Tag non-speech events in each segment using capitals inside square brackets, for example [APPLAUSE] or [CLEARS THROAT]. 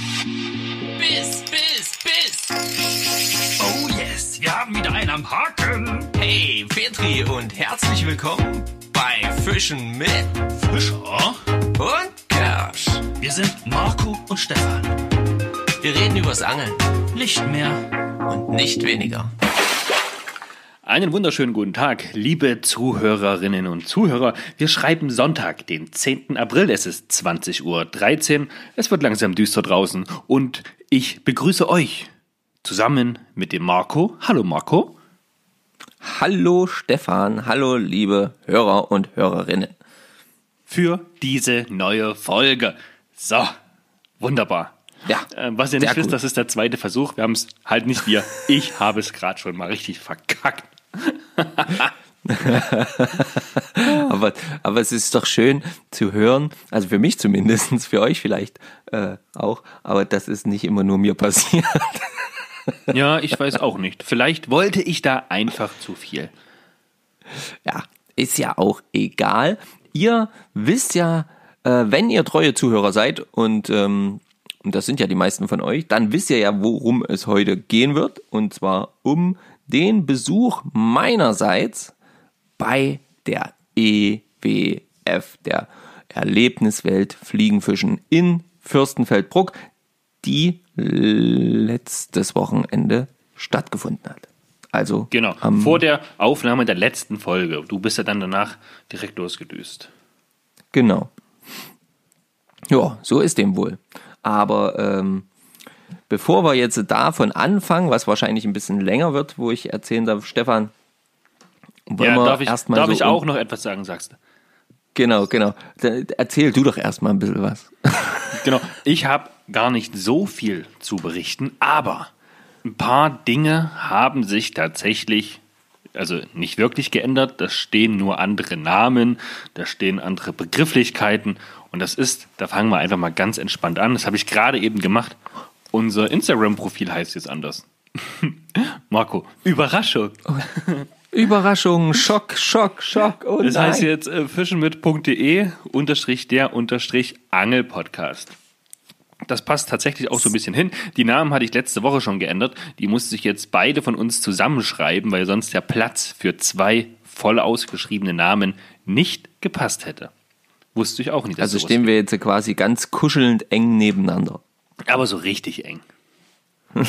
Biss, Biss, Biss. Oh yes, wir haben wieder einen am Haken. Hey, Petri und herzlich willkommen bei Fischen mit Fischer? und Kersch. Wir sind Marco und Stefan. Wir reden übers Angeln Nicht mehr. und nicht weniger. Einen wunderschönen guten Tag, liebe Zuhörerinnen und Zuhörer. Wir schreiben Sonntag, den 10. April. Es ist 20.13 Uhr. Es wird langsam düster draußen und ich begrüße euch zusammen mit dem Marco. Hallo Marco. Hallo Stefan, hallo liebe Hörer und Hörerinnen. Für diese neue Folge. So, wunderbar. Ja, Äh, was ihr nicht wisst, gut. das ist der zweite Versuch. Wir haben es halt nicht wir. Ich habe es gerade schon mal richtig verkackt. [LAUGHS] Aber, aber es ist doch schön zu hören, also für mich zumindest, für euch vielleicht äh, auch, aber das ist nicht immer nur mir passiert. [LAUGHS] Ja, ich weiß auch nicht. Vielleicht wollte ich da einfach zu viel. Ja, ist ja auch egal. Ihr wisst ja, äh, wenn ihr treue Zuhörer seid und, ähm, und das sind ja die meisten von euch, dann wisst ihr ja, worum es heute gehen wird. Und zwar um den Besuch meinerseits bei der EWF, der Erlebniswelt Fliegenfischen in Fürstenfeldbruck, die letztes Wochenende stattgefunden hat. Also Genau, am vor der Aufnahme der letzten Folge. Du bist ja dann danach direkt losgedüst. Genau. Ja, so ist dem wohl. Aber ähm, bevor wir jetzt davon anfangen, was wahrscheinlich ein bisschen länger wird, wo ich erzählen darf, Stefan, wollen Ja, darf ich, erstmal darf so ich auch noch etwas sagen, sagst du? Genau, genau. Erzähl du doch erstmal ein bisschen was. [LAUGHS] Genau, ich habe gar nicht so viel zu berichten, aber ein paar Dinge haben sich tatsächlich, also nicht wirklich geändert. Da stehen nur andere Namen, da stehen andere Begrifflichkeiten und das ist, da fangen wir einfach mal ganz entspannt an. Das habe ich gerade eben gemacht. Unser Instagram-Profil heißt jetzt anders. [LAUGHS] Marco, Überraschung. Überraschung, Schock, Schock, Schock. Oh Das nein. heißt jetzt äh, fischenmit.de unterstrich der unterstrich Angelpodcast. Das passt tatsächlich auch so ein bisschen hin. Die Namen hatte ich letzte Woche schon geändert. Die musste ich jetzt beide von uns zusammenschreiben, weil sonst der Platz für zwei voll ausgeschriebene Namen nicht gepasst hätte. Wusste ich auch nicht. also stehen wir jetzt quasi ganz kuschelnd eng nebeneinander. Aber so richtig eng. [LAUGHS]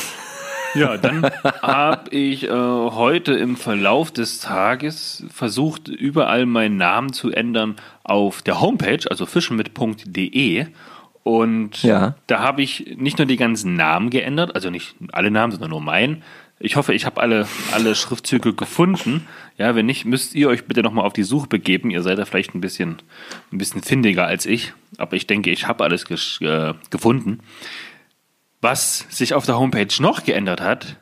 Ja, dann habe ich äh, heute im Verlauf des Tages versucht, überall meinen Namen zu ändern auf der Homepage, also fischenmit.de. Und Ja. da habe ich nicht nur die ganzen Namen geändert, also nicht alle Namen, sondern nur meinen. Ich hoffe, ich habe alle, alle Schriftzüge gefunden. Ja, wenn nicht, müsst ihr euch bitte nochmal auf die Suche begeben. Ihr seid da vielleicht ein bisschen, ein bisschen findiger als ich. Aber ich denke, ich habe alles äh, gefunden. Was sich auf der Homepage noch geändert hat,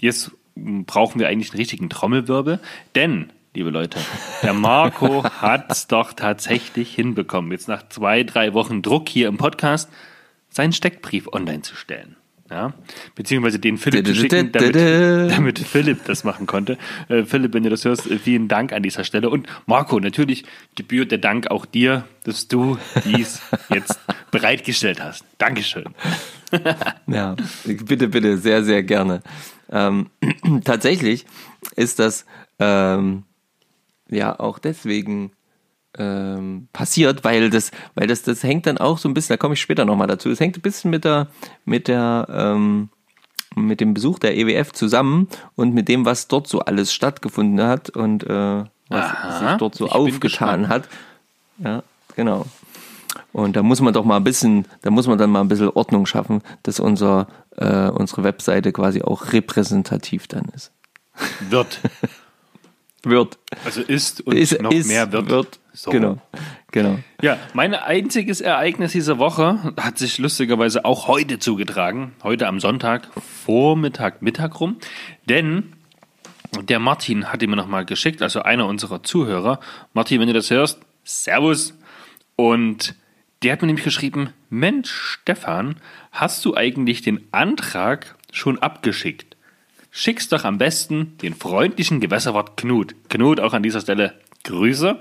jetzt brauchen wir eigentlich einen richtigen Trommelwirbel, denn, liebe Leute, der Marco [LAUGHS] hat es doch tatsächlich hinbekommen, jetzt nach zwei, drei Wochen Druck hier im Podcast, seinen Steckbrief online zu stellen. Ja? Beziehungsweise den Philipp zu schicken, damit, damit Philipp das machen konnte. Äh, Philipp, wenn du das hörst, äh, vielen Dank an dieser Stelle. Und Marco, natürlich gebührt der Dank auch dir, dass du dies jetzt bereitgestellt hast. Dankeschön. [LAUGHS] Ja, bitte, bitte, sehr, sehr gerne. Ähm, [CLEARS THROAT] tatsächlich ist das ähm, ja auch deswegen ähm, passiert, weil das, weil das, das hängt dann auch so ein bisschen, da komme ich später nochmal dazu, es hängt ein bisschen mit der, mit der, ähm, mit dem Besuch der EWF zusammen und mit dem, was dort so alles stattgefunden hat und äh, was Aha, sich dort so aufgetan hat. Ja, genau. Und da muss man doch mal ein bisschen, da muss man dann mal ein bisschen Ordnung schaffen, dass unser, äh, unsere Webseite quasi auch repräsentativ dann ist. Wird. [LAUGHS] Wird. Also ist und ist, noch ist, mehr wird. wird. So. Genau. Genau. Ja, mein einziges Ereignis dieser Woche hat sich lustigerweise auch heute zugetragen. Heute am Sonntag, Vormittag, Mittag rum. Denn der Martin hatte mir nochmal geschickt, also einer unserer Zuhörer. Martin, wenn du das hörst, Servus. Und der hat mir nämlich geschrieben, Mensch, Stefan, hast du eigentlich den Antrag schon abgeschickt? Schick's doch am besten den freundlichen Gewässerwart Knut. Knut, auch an dieser Stelle Grüße.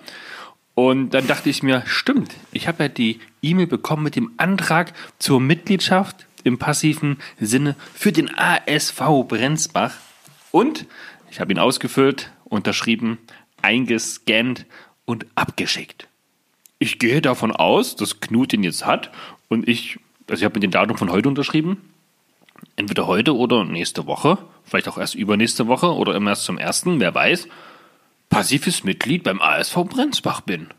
Und dann dachte ich mir, stimmt, ich habe ja die E-Mail bekommen mit dem Antrag zur Mitgliedschaft im passiven Sinne für den ASV Brenzbach. Und ich habe ihn ausgefüllt, unterschrieben, eingescannt und abgeschickt. Ich gehe davon aus, dass Knut ihn jetzt hat und ich, also ich habe mit dem Datum von heute unterschrieben. Entweder heute oder nächste Woche, vielleicht auch erst übernächste Woche oder immer erst zum ersten, wer weiß, passives Mitglied beim ASV Brenzbach bin.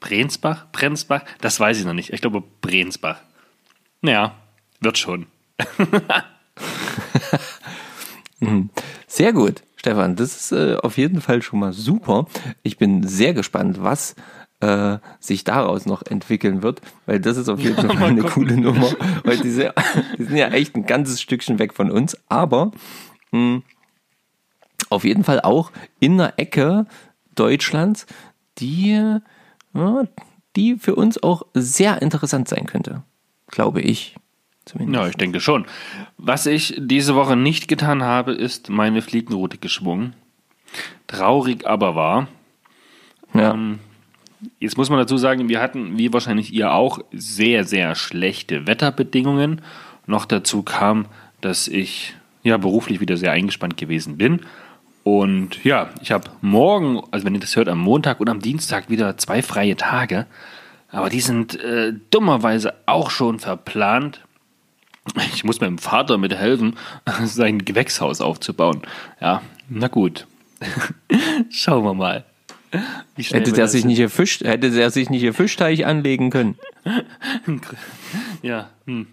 Brenzbach? Brenzbach? Das weiß ich noch nicht. Ich glaube Brenzbach. Naja, wird schon. [LAUGHS] Sehr gut, Stefan. Das ist äh, auf jeden Fall schon mal super. Ich bin sehr gespannt, was äh, sich daraus noch entwickeln wird, weil das ist auf jeden [LAUGHS] Fall eine coole Nummer. Weil die, sehr, [LAUGHS] die sind ja echt ein ganzes Stückchen weg von uns, aber mh, auf jeden Fall auch in der Ecke Deutschlands, die, ja, die für uns auch sehr interessant sein könnte, glaube ich. Zumindest. Ja, ich denke schon. Was ich diese Woche nicht getan habe, ist meine Fliegenroute geschwungen. Traurig aber war. Ja. Ähm, jetzt muss man dazu sagen, wir hatten, wie wahrscheinlich ihr auch, sehr, sehr schlechte Wetterbedingungen. Noch dazu kam, dass ich ja beruflich wieder sehr eingespannt gewesen bin. Und ja, ich habe morgen, also wenn ihr das hört, am Montag und am Dienstag wieder zwei freie Tage. Aber die sind äh, dummerweise auch schon verplant. Ich muss meinem Vater mithelfen, [LAUGHS] sein Gewächshaus aufzubauen. Ja, na gut. [LAUGHS] Schauen wir mal. Hätte der sich nicht ihr Fisch, hätte der sich nicht ihr Fischteich anlegen können. [LAUGHS] Ja, hm.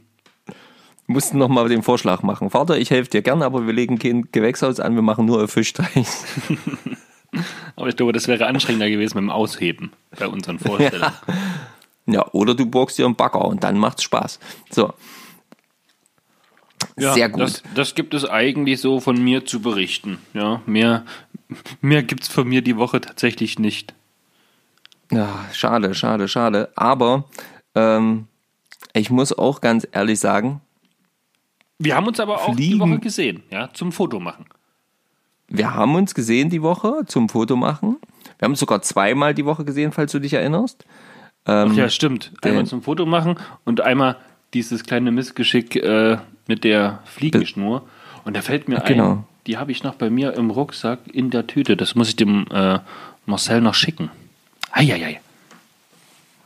Mussten noch mal den Vorschlag machen. Vater, ich helfe dir gern, aber wir legen kein Gewächshaus an, wir machen nur Fischteich. [LAUGHS] Aber ich glaube, das wäre anstrengender gewesen mit dem Ausheben bei unseren Vorstellungen. Ja, oder du borgst dir einen Bagger und dann macht's Spaß. So. Ja, Sehr gut. Das, das gibt es eigentlich so von mir zu berichten. Ja, mehr, mehr gibt es von mir die Woche tatsächlich nicht. Ja, schade, schade, schade. Aber ähm, ich muss auch ganz ehrlich sagen, Wir haben uns aber auch die Fliegen- Woche gesehen, ja, zum Foto machen. wir haben uns gesehen die Woche zum Foto machen. Wir haben uns sogar zweimal die Woche gesehen, falls du dich erinnerst. Ach ja, stimmt. Einmal zum Foto machen und einmal dieses kleine Missgeschick äh, mit der Fliegenschnur. Und da fällt mir Genau. ein, die habe ich noch bei mir im Rucksack in der Tüte. Das muss ich dem äh, Marcel noch schicken. Eieiei.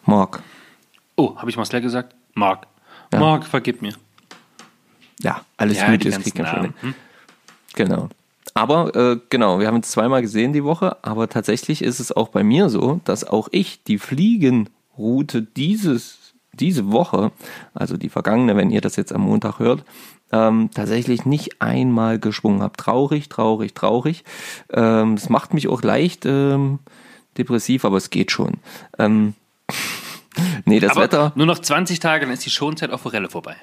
Marc. Oh, habe ich Marcel gesagt? Marc. Ja. Marc, vergib mir. Ja, alles Ja, gut, ganzen kriegt hin. Namen. Hm? Genau. Aber äh, genau, wir haben uns zweimal gesehen die Woche, aber tatsächlich ist es auch bei mir so, dass auch ich die Fliegenroute dieses, diese Woche, also die vergangene, wenn ihr das jetzt am Montag hört, ähm, tatsächlich nicht einmal geschwungen habe. Traurig, traurig, traurig. Ähm, Es macht mich auch leicht ähm, depressiv, aber es geht schon. Ähm, [LAUGHS] nee, das Aber Wetter. nur noch 20 Tage, dann ist die Schonzeit auf Forelle vorbei.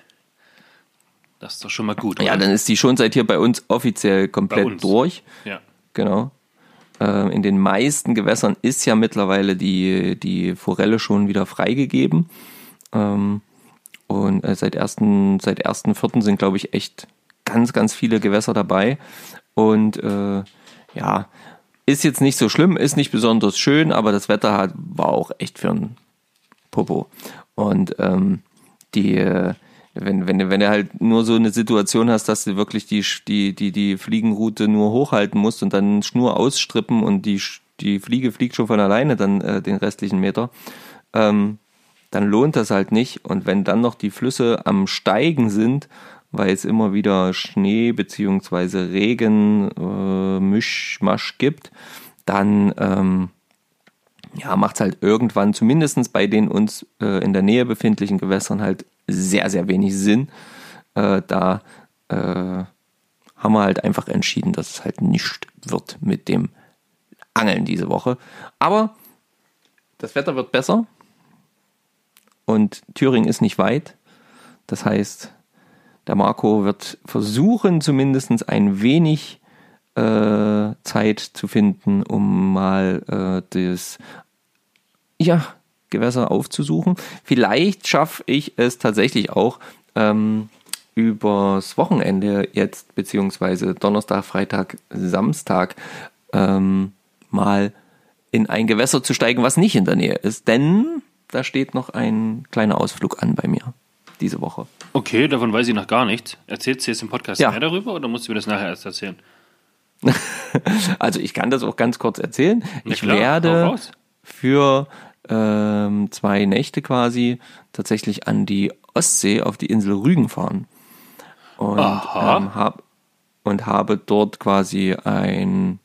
Das ist doch schon mal gut. Ja, oder? dann ist die schon seit hier bei uns offiziell komplett uns. durch. ja. Genau. Ähm, in den meisten Gewässern ist ja mittlerweile die, die Forelle schon wieder freigegeben. Ähm, und äh, seit ersten, seit ersten Vierten sind, glaube ich, echt ganz, ganz viele Gewässer dabei. Und äh, ja, ist jetzt nicht so schlimm, ist nicht besonders schön, aber das Wetter hat, war auch echt für ein Popo. Und ähm, die, äh, wenn, wenn, wenn du halt nur so eine Situation hast, dass du wirklich die, die, die, die Fliegenroute nur hochhalten musst und dann Schnur ausstrippen und die, die Fliege fliegt schon von alleine dann äh, den restlichen Meter, ähm, dann lohnt das halt nicht. Und wenn dann noch die Flüsse am Steigen sind, weil es immer wieder Schnee beziehungsweise Regen, äh, Mischmasch gibt, dann ähm, ja, macht es halt irgendwann, zumindest bei den uns äh, in der Nähe befindlichen Gewässern, halt sehr, sehr wenig Sinn. Äh, da äh, haben wir halt einfach entschieden, dass es halt nicht wird mit dem Angeln diese Woche. Aber das Wetter wird besser und Thüringen ist nicht weit. Das heißt, der Marco wird versuchen, zumindest ein wenig äh, Zeit zu finden, um mal äh, das ja, Gewässer aufzusuchen. Vielleicht schaffe ich es tatsächlich auch ähm, übers Wochenende jetzt, beziehungsweise Donnerstag, Freitag, Samstag, ähm, mal in ein Gewässer zu steigen, was nicht in der Nähe ist. Denn da steht noch ein kleiner Ausflug an bei mir diese Woche. Okay, davon weiß ich noch gar nichts. Erzählst du jetzt im Podcast Ja. mehr darüber oder musst du mir das nachher erst erzählen? [LAUGHS] Also ich kann das auch ganz kurz erzählen. Na ich klar, werde für ähm, zwei Nächte quasi tatsächlich an die Ostsee auf die Insel Rügen fahren. Und, ähm, hab, und habe dort quasi ein,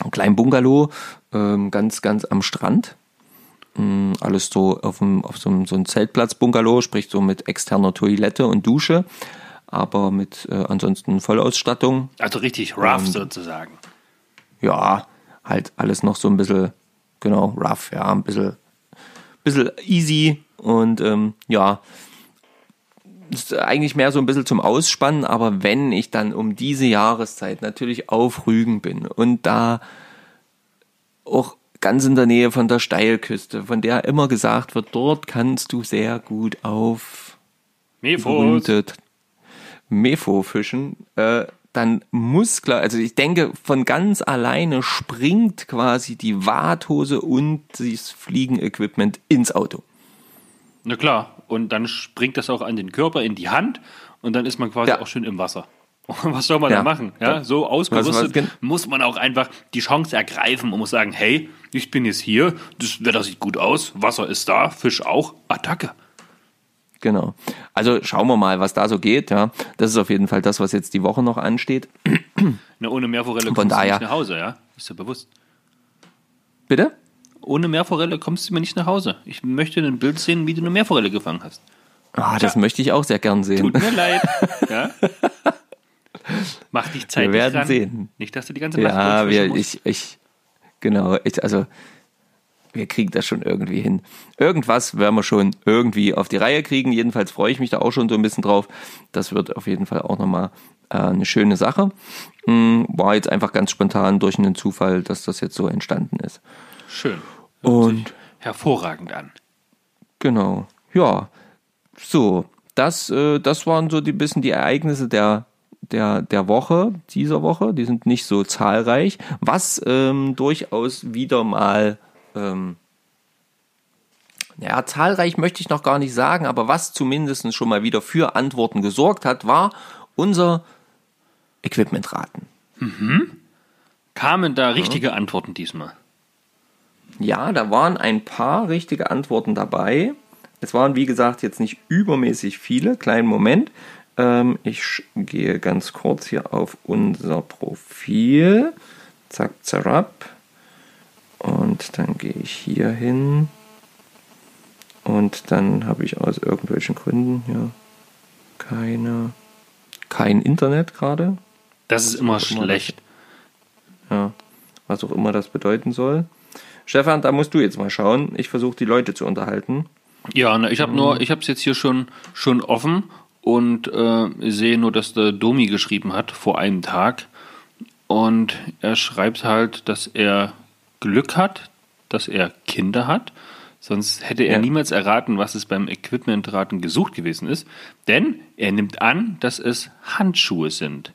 einen kleinen Bungalow ähm, ganz, ganz am Strand. Mm, Alles so auf, dem, auf so einem, so einem Zeltplatz-Bungalow, sprich so mit externer Toilette und Dusche, aber mit äh, ansonsten Vollausstattung. Also richtig rough sozusagen. ja, halt alles noch so ein bisschen, genau, rough, ja, ein bisschen, bisschen easy und ähm, ja, ist eigentlich mehr so ein bisschen zum Ausspannen, aber wenn ich dann um diese Jahreszeit natürlich auf Rügen bin und da auch ganz in der Nähe von der Steilküste, von der immer gesagt wird, dort kannst du sehr gut auf Mefos. Mefo fischen, äh, dann muss klar, also ich denke, von ganz alleine springt quasi die Warthose und das Fliegenequipment ins Auto. Na klar, und dann springt das auch an den Körper, in die Hand und dann ist man quasi Ja. auch schon im Wasser. [LAUGHS] Was soll man Ja. da machen? Ja, so ausgerüstet Was- was muss man auch einfach die Chance ergreifen und muss sagen, hey, ich bin jetzt hier, das Wetter sieht gut aus, Wasser ist da, Fisch auch, Attacke. Genau. Also schauen wir mal, was da so geht. Ja, das ist auf jeden Fall das, was jetzt die Woche noch ansteht. [CLEARS THROAT] Na, ohne Meerforelle kommst du daher- nicht nach Hause, ja? Ist dir bewusst. Bitte? Ohne Meerforelle kommst du mir nicht nach Hause. Ich möchte ein Bild sehen, wie du eine Meerforelle gefangen hast. Ah, das möchte ich auch sehr gern sehen. Tut mir leid. [LAUGHS] Ja? Mach dich Zeit Wir werden sehen. Nicht, dass du die ganze Nacht Ja, wir, ich, ich, genau, ich, also, wir kriegen das schon irgendwie hin. Irgendwas werden wir schon irgendwie auf die Reihe kriegen. Jedenfalls freue ich mich da auch schon so ein bisschen drauf. Das wird auf jeden Fall auch nochmal äh, eine schöne Sache. Mm, War jetzt einfach ganz spontan durch einen Zufall, dass das jetzt so entstanden ist. Schön. Und Hervorragend an. Genau. Ja. So, das, äh, das waren so die bisschen die Ereignisse der, der, der Woche, dieser Woche. Die sind nicht so zahlreich. Was ähm, durchaus wieder mal, ähm, ja, zahlreich möchte ich noch gar nicht sagen, aber was zumindest schon mal wieder für Antworten gesorgt hat, war unser Equipmentraten. Kamen da richtige Antworten diesmal? Ja, da waren ein paar richtige Antworten dabei. Es waren, wie gesagt, jetzt nicht übermäßig viele. Kleinen Moment. Ähm, ich gehe ganz kurz hier auf unser Profil. Zack, zerab. Und dann gehe ich hier hin. Und dann habe ich aus irgendwelchen Gründen ja keine, kein Internet gerade. Das ist immer auch immer schlecht. Ja, was auch immer das bedeuten soll. Stefan, da musst du jetzt mal schauen. Ich versuche die Leute zu unterhalten. Ja, na, ich habe nur, ich habe es jetzt hier schon schon offen und äh, sehe nur, dass der Domi geschrieben hat vor einem Tag und er schreibt halt, dass er Glück hat, dass er Kinder hat. Sonst hätte er Ja. niemals erraten, was es beim Equipmentraten gesucht gewesen ist. Denn er nimmt an, dass es Handschuhe sind.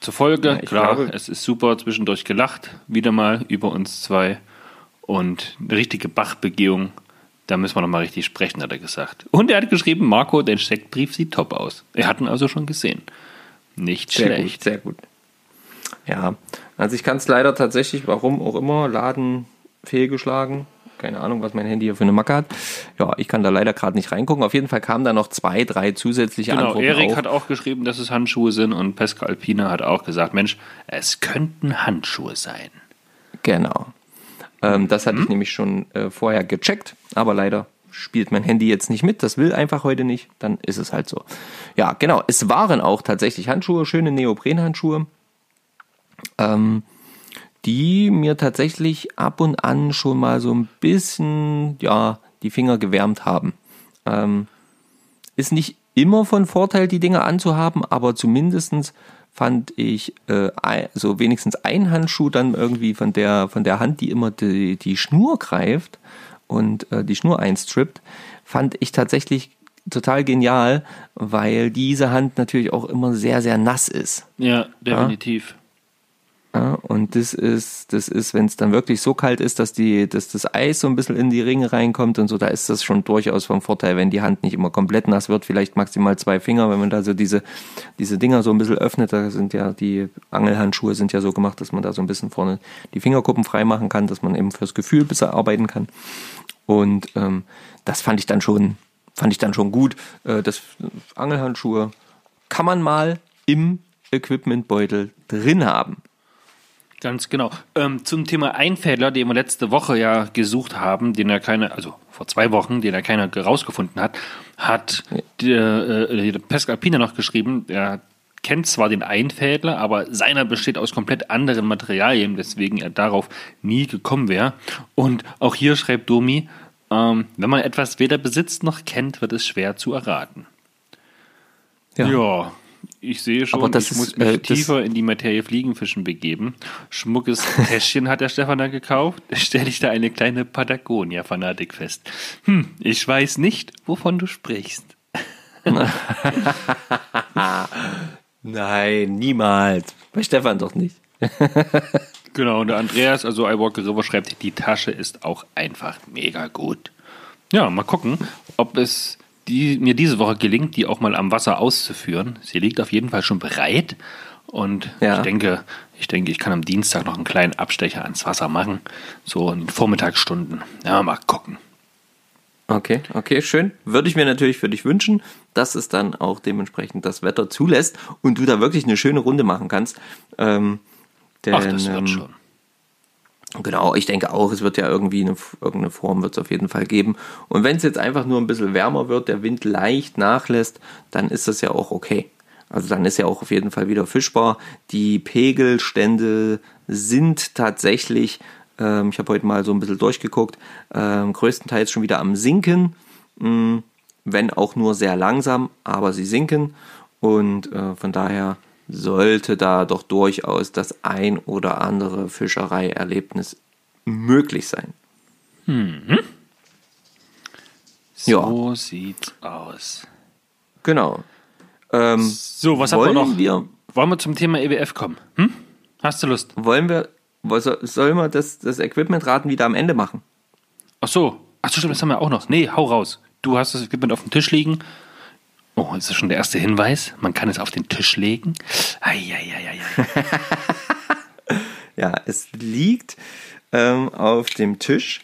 Zur Folge, Ja, klar, glaube- es ist super zwischendurch gelacht, wieder mal über uns zwei. Und eine richtige Bachbegehung, da müssen wir nochmal richtig sprechen, hat er gesagt. Und er hat geschrieben, Marco, dein Steckbrief sieht top aus. Er hat ihn also schon gesehen. Nicht Sehr schlecht. gut, sehr gut. Ja, also ich kann es leider tatsächlich, warum auch immer, Laden fehlgeschlagen. Keine Ahnung, was mein Handy hier für eine Macke hat. Ja, ich kann da leider gerade nicht reingucken. Auf jeden Fall kamen da noch zwei, drei zusätzliche Genau, Antworten Erik hat auch geschrieben, dass es Handschuhe sind und Pesca Alpina hat auch gesagt, Mensch, es könnten Handschuhe sein. Genau. Ähm, das Mhm. hatte ich nämlich schon äh, vorher gecheckt, aber leider spielt mein Handy jetzt nicht mit. Das will einfach heute nicht. Dann ist es halt so. Ja, genau. Es waren auch tatsächlich Handschuhe, schöne Neoprenhandschuhe, ähm, die mir tatsächlich ab und an schon mal so ein bisschen, ja, die Finger gewärmt haben. Ähm, ist nicht immer von Vorteil, die Dinge anzuhaben, aber zumindestens fand ich äh, so wenigstens ein Handschuh dann irgendwie von der, von der Hand, die immer die, die Schnur greift und äh, die Schnur einstrippt, fand ich tatsächlich total genial, weil diese Hand natürlich auch immer sehr, sehr nass ist. Ja, definitiv. Ja, und das ist, das ist, wenn es dann wirklich so kalt ist, dass die, dass das Eis so ein bisschen in die Ringe reinkommt und so, da ist das schon durchaus vom Vorteil, wenn die Hand nicht immer komplett nass wird, vielleicht maximal zwei Finger, wenn man da so diese, diese Dinger so ein bisschen öffnet, da sind ja die Angelhandschuhe sind ja so gemacht, dass man da so ein bisschen vorne die Fingerkuppen frei machen kann, dass man eben fürs Gefühl besser arbeiten kann. Und ähm, das fand ich dann schon, fand ich dann schon gut. Äh, das Angelhandschuhe kann man mal im Equipmentbeutel drin haben. Ganz genau. Ähm, zum Thema Einfädler, den wir letzte Woche ja gesucht haben, den er keine, also vor zwei Wochen, den er keiner rausgefunden hat, hat der, äh, der Pascal Pina noch geschrieben, er kennt zwar den Einfädler, aber seiner besteht aus komplett anderen Materialien, weswegen er darauf nie gekommen wäre. Und auch hier schreibt Domi, ähm, wenn man etwas weder besitzt noch kennt, wird es schwer zu erraten. Ja, ich sehe schon, Aber das ich ist, muss mich äh, tiefer in die Materie Fliegenfischen begeben. Schmuckes [LAUGHS] Täschchen hat der Stefan dann gekauft. Stelle ich da eine kleine Patagonia-Fanatik fest. Hm, ich weiß nicht, wovon du sprichst. [LAUGHS] Nein, niemals. Bei Stefan doch nicht. [LAUGHS] Genau, und der Andreas, also I Walk the River, schreibt, die Tasche ist auch einfach mega gut. Ja, mal gucken, ob es die, mir diese Woche gelingt, die auch mal am Wasser auszuführen. Sie liegt auf jeden Fall schon bereit. Und Ja. ich denke, ich denke, ich kann am Dienstag noch einen kleinen Abstecher ans Wasser machen. So in den Vormittagsstunden. Ja, mal gucken. Okay, okay, schön. Würde ich mir natürlich für dich wünschen, dass es dann auch dementsprechend das Wetter zulässt und du da wirklich eine schöne Runde machen kannst. Ähm, denn, Ach, das ähm, wird schon. Genau, ich denke auch, es wird ja irgendwie eine, irgendeine Form wird es auf jeden Fall geben. Und wenn es jetzt einfach nur ein bisschen wärmer wird, der Wind leicht nachlässt, dann ist das ja auch okay. Also dann ist ja auch auf jeden Fall wieder fischbar. Die Pegelstände sind tatsächlich, ähm, ich habe heute mal so ein bisschen durchgeguckt, ähm, größtenteils schon wieder am Sinken, mh, wenn auch nur sehr langsam, aber sie sinken. Und äh, von daher sollte da doch durchaus das ein oder andere Fischereierlebnis möglich sein. So sieht's aus. Genau. Ähm, So, was haben wir noch? wir, Wollen wir zum Thema EWF kommen? Hm? Hast du Lust? wollen wir, sollen wir das, das Equipment-Raten wieder am Ende machen? Ach so. Ach so, stimmt, das haben wir auch noch. Nee, hau raus. Du hast das Equipment auf dem Tisch liegen. Oh, ist das schon der erste Hinweis? Man kann es auf den Tisch legen. Eieieiei. [LAUGHS] Ja, es liegt ähm, auf dem Tisch.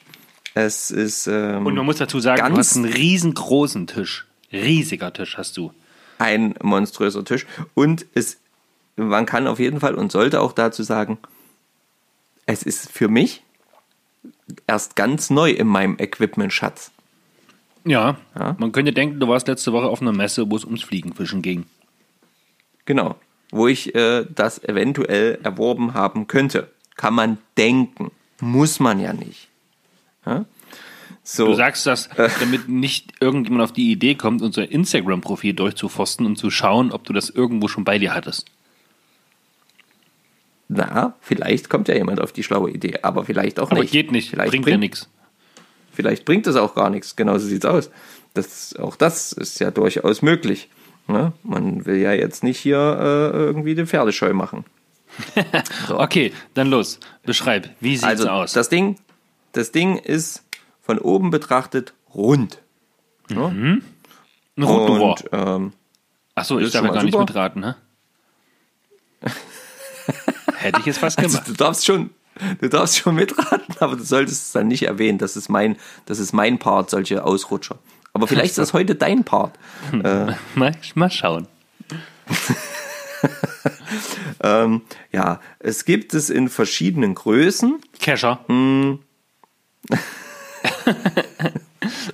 Es ist ähm, Und man muss dazu sagen, du hast einen riesengroßen Tisch. Riesiger Tisch hast du. ein monströser Tisch. Und es, man kann auf jeden Fall und sollte auch dazu sagen, es ist für mich erst ganz neu in meinem Equipment-Schatz. Ja, Ja. man könnte denken, du warst letzte Woche auf einer Messe, wo es ums Fliegenfischen ging. Genau. Wo ich äh, das eventuell erworben haben könnte. Kann man denken. Muss man ja nicht. Ja? So. Du sagst das, damit nicht irgendjemand auf die Idee kommt, unser Instagram-Profil durchzuforsten und zu schauen, ob du das irgendwo schon bei dir hattest. Na, vielleicht kommt ja jemand auf die schlaue Idee, aber vielleicht auch Aber nicht. geht nicht, Vielleicht bringt ja nichts. Vielleicht bringt es auch gar nichts. Genau so sieht's aus. Das, auch das ist ja durchaus möglich. Ne? Man will ja jetzt nicht hier äh, irgendwie den Pferdescheu machen. [LAUGHS] Okay, dann los. Beschreib, wie sieht's also aus? das Ding, das Ding ist von oben betrachtet rund. Ein Rotoir. Und ähm, Achso, ich ist darf ja gar nicht super. mitraten, ne? [LAUGHS] Hätte ich jetzt fast also, gemacht. du darfst schon, du darfst schon mitraten, aber du solltest es dann nicht erwähnen. Das ist mein, das ist mein Part, solche Ausrutscher. Aber vielleicht ist das heute dein Part. Mal, mal schauen. [LAUGHS] Ähm, ja, es gibt es in verschiedenen Größen. Kescher. Ah, [LAUGHS]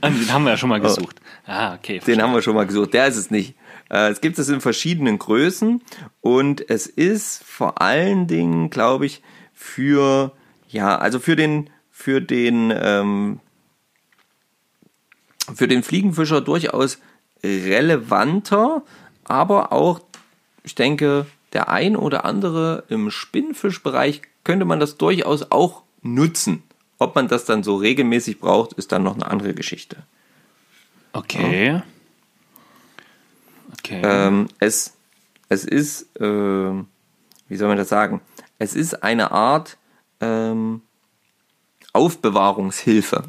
Den haben wir ja schon mal gesucht. Ah, okay. Den haben wir schon mal gesucht. Der ist es nicht. Äh, es gibt es in verschiedenen Größen und es ist vor allen Dingen, glaube ich, für ja, also für den für den ähm, für den Fliegenfischer durchaus relevanter, aber auch, ich denke, der ein oder andere im Spinnfischbereich könnte man das durchaus auch nutzen. Ob man das dann so regelmäßig braucht, ist dann noch eine andere Geschichte. Okay. Okay. Ähm, es, es ist, ähm, wie soll man das sagen? Es ist eine Art ähm, Aufbewahrungshilfe.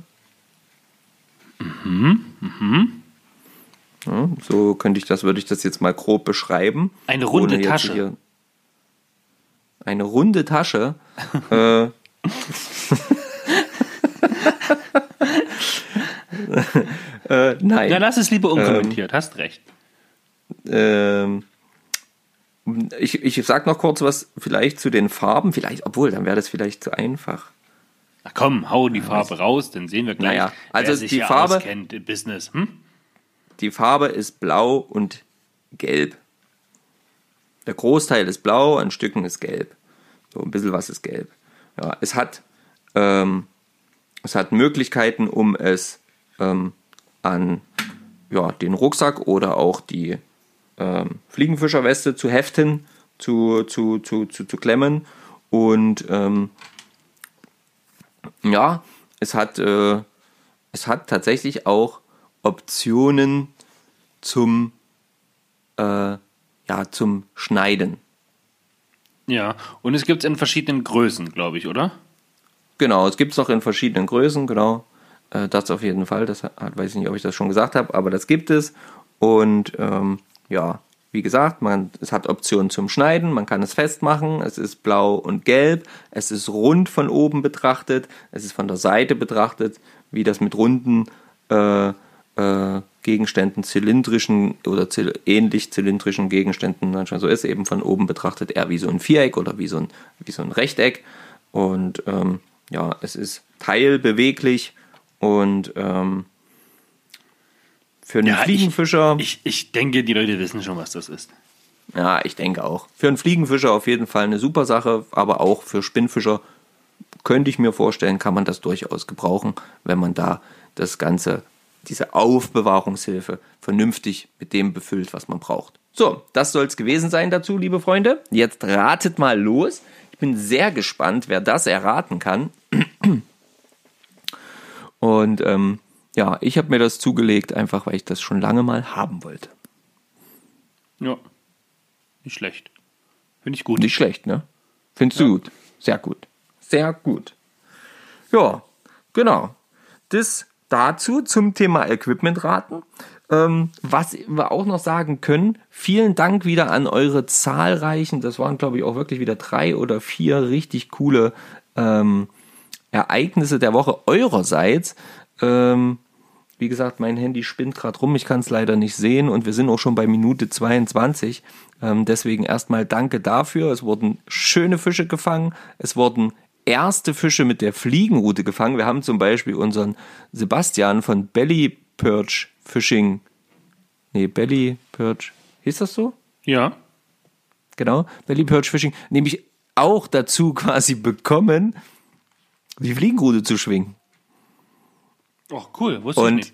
Ja, so könnte ich das, würde ich das jetzt mal grob beschreiben. Eine runde Tasche. Eine runde Tasche. äh, [LAUGHS] äh, nein. Ja, lass es lieber unkommentiert, hast recht. Ähm, ich, ich sag noch kurz was vielleicht zu den Farben. Vielleicht, obwohl, dann wäre das vielleicht zu einfach. Na komm, hau die Farbe raus, dann sehen wir gleich, Naja, also die Farbe- auskennt im Business. Hm? Die Farbe ist blau und gelb. Der Großteil ist blau, an Stücken ist gelb. So ein bisschen was ist gelb. Ja, es hat, ähm, es hat Möglichkeiten, um es ähm, an ja, den Rucksack oder auch die ähm, Fliegenfischerweste zu heften, zu, zu, zu, zu, zu klemmen. Und ähm, ja, es hat, äh, es hat tatsächlich auch Optionen zum, äh, ja, zum Schneiden. Ja, und es gibt es in verschiedenen Größen, glaube ich, oder? Genau, es gibt es noch in verschiedenen Größen, genau. Äh, das auf jeden Fall. Das hat, weiß ich nicht, ob ich das schon gesagt habe, aber das gibt es. Und ähm, ja, wie gesagt, man, es hat Optionen zum Schneiden, man kann es festmachen, es ist blau und gelb, es ist rund von oben betrachtet, es ist von der Seite betrachtet, wie das mit runden äh, äh, Gegenständen, zylindrischen oder zy ähnlich zylindrischen Gegenständen manchmal so ist, eben von oben betrachtet eher wie so ein Viereck oder wie so ein, wie so ein Rechteck. Und ähm, ja, es ist teilbeweglich und ähm, für einen Ja, Fliegenfischer. Ich, ich denke, die Leute wissen schon, was das ist. Ja, ich denke auch. Für einen Fliegenfischer auf jeden Fall eine super Sache, aber auch für Spinnfischer könnte ich mir vorstellen, kann man das durchaus gebrauchen, wenn man da das Ganze, diese Aufbewahrungshilfe, vernünftig mit dem befüllt, was man braucht. So, das soll es gewesen sein dazu, liebe Freunde. Jetzt ratet mal los. Ich bin sehr gespannt, wer das erraten kann. Und ähm, ja, ich habe mir das zugelegt, einfach weil ich das schon lange mal haben wollte. Ja. Nicht schlecht. Finde ich gut. Nicht schlecht, ne? Findest du gut? Sehr gut. Sehr gut. Ja, genau. Das dazu zum Thema Equipmentraten. Ähm, was wir auch noch sagen können, vielen Dank wieder an eure zahlreichen, das waren glaube ich auch wirklich wieder drei oder vier richtig coole ähm, Ereignisse der Woche eurerseits. Ähm, wie gesagt, mein Handy spinnt gerade rum, ich kann es leider nicht sehen und wir sind auch schon bei Minute 22. Ähm, deswegen erstmal danke dafür. Es wurden schöne Fische gefangen, es wurden erste Fische mit der Fliegenroute gefangen. Wir haben zum Beispiel unseren Sebastian von Belly Perch Fishing. Nee, Belly Perch. Hieß das so? Ja. Genau. Belly Perch Fishing. Nämlich auch dazu quasi bekommen, die Fliegenroute zu schwingen. Oh, cool. Wusste Und- ich nicht.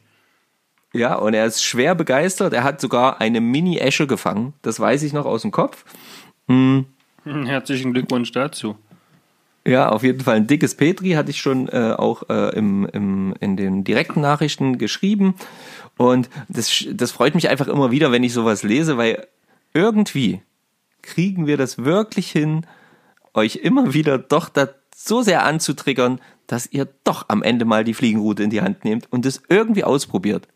Ja, und er ist schwer begeistert. Er hat sogar eine Mini-Esche gefangen. Das weiß ich noch aus dem Kopf. Hm, Herzlichen Glückwunsch dazu. Ja, auf jeden Fall ein dickes Petri hatte ich schon äh, auch äh, im, im, in den direkten Nachrichten geschrieben. Und das, das freut mich einfach immer wieder, wenn ich sowas lese, weil irgendwie kriegen wir das wirklich hin, euch immer wieder doch da so sehr anzutriggern, dass ihr doch am Ende mal die Fliegenroute in die Hand nehmt und es irgendwie ausprobiert.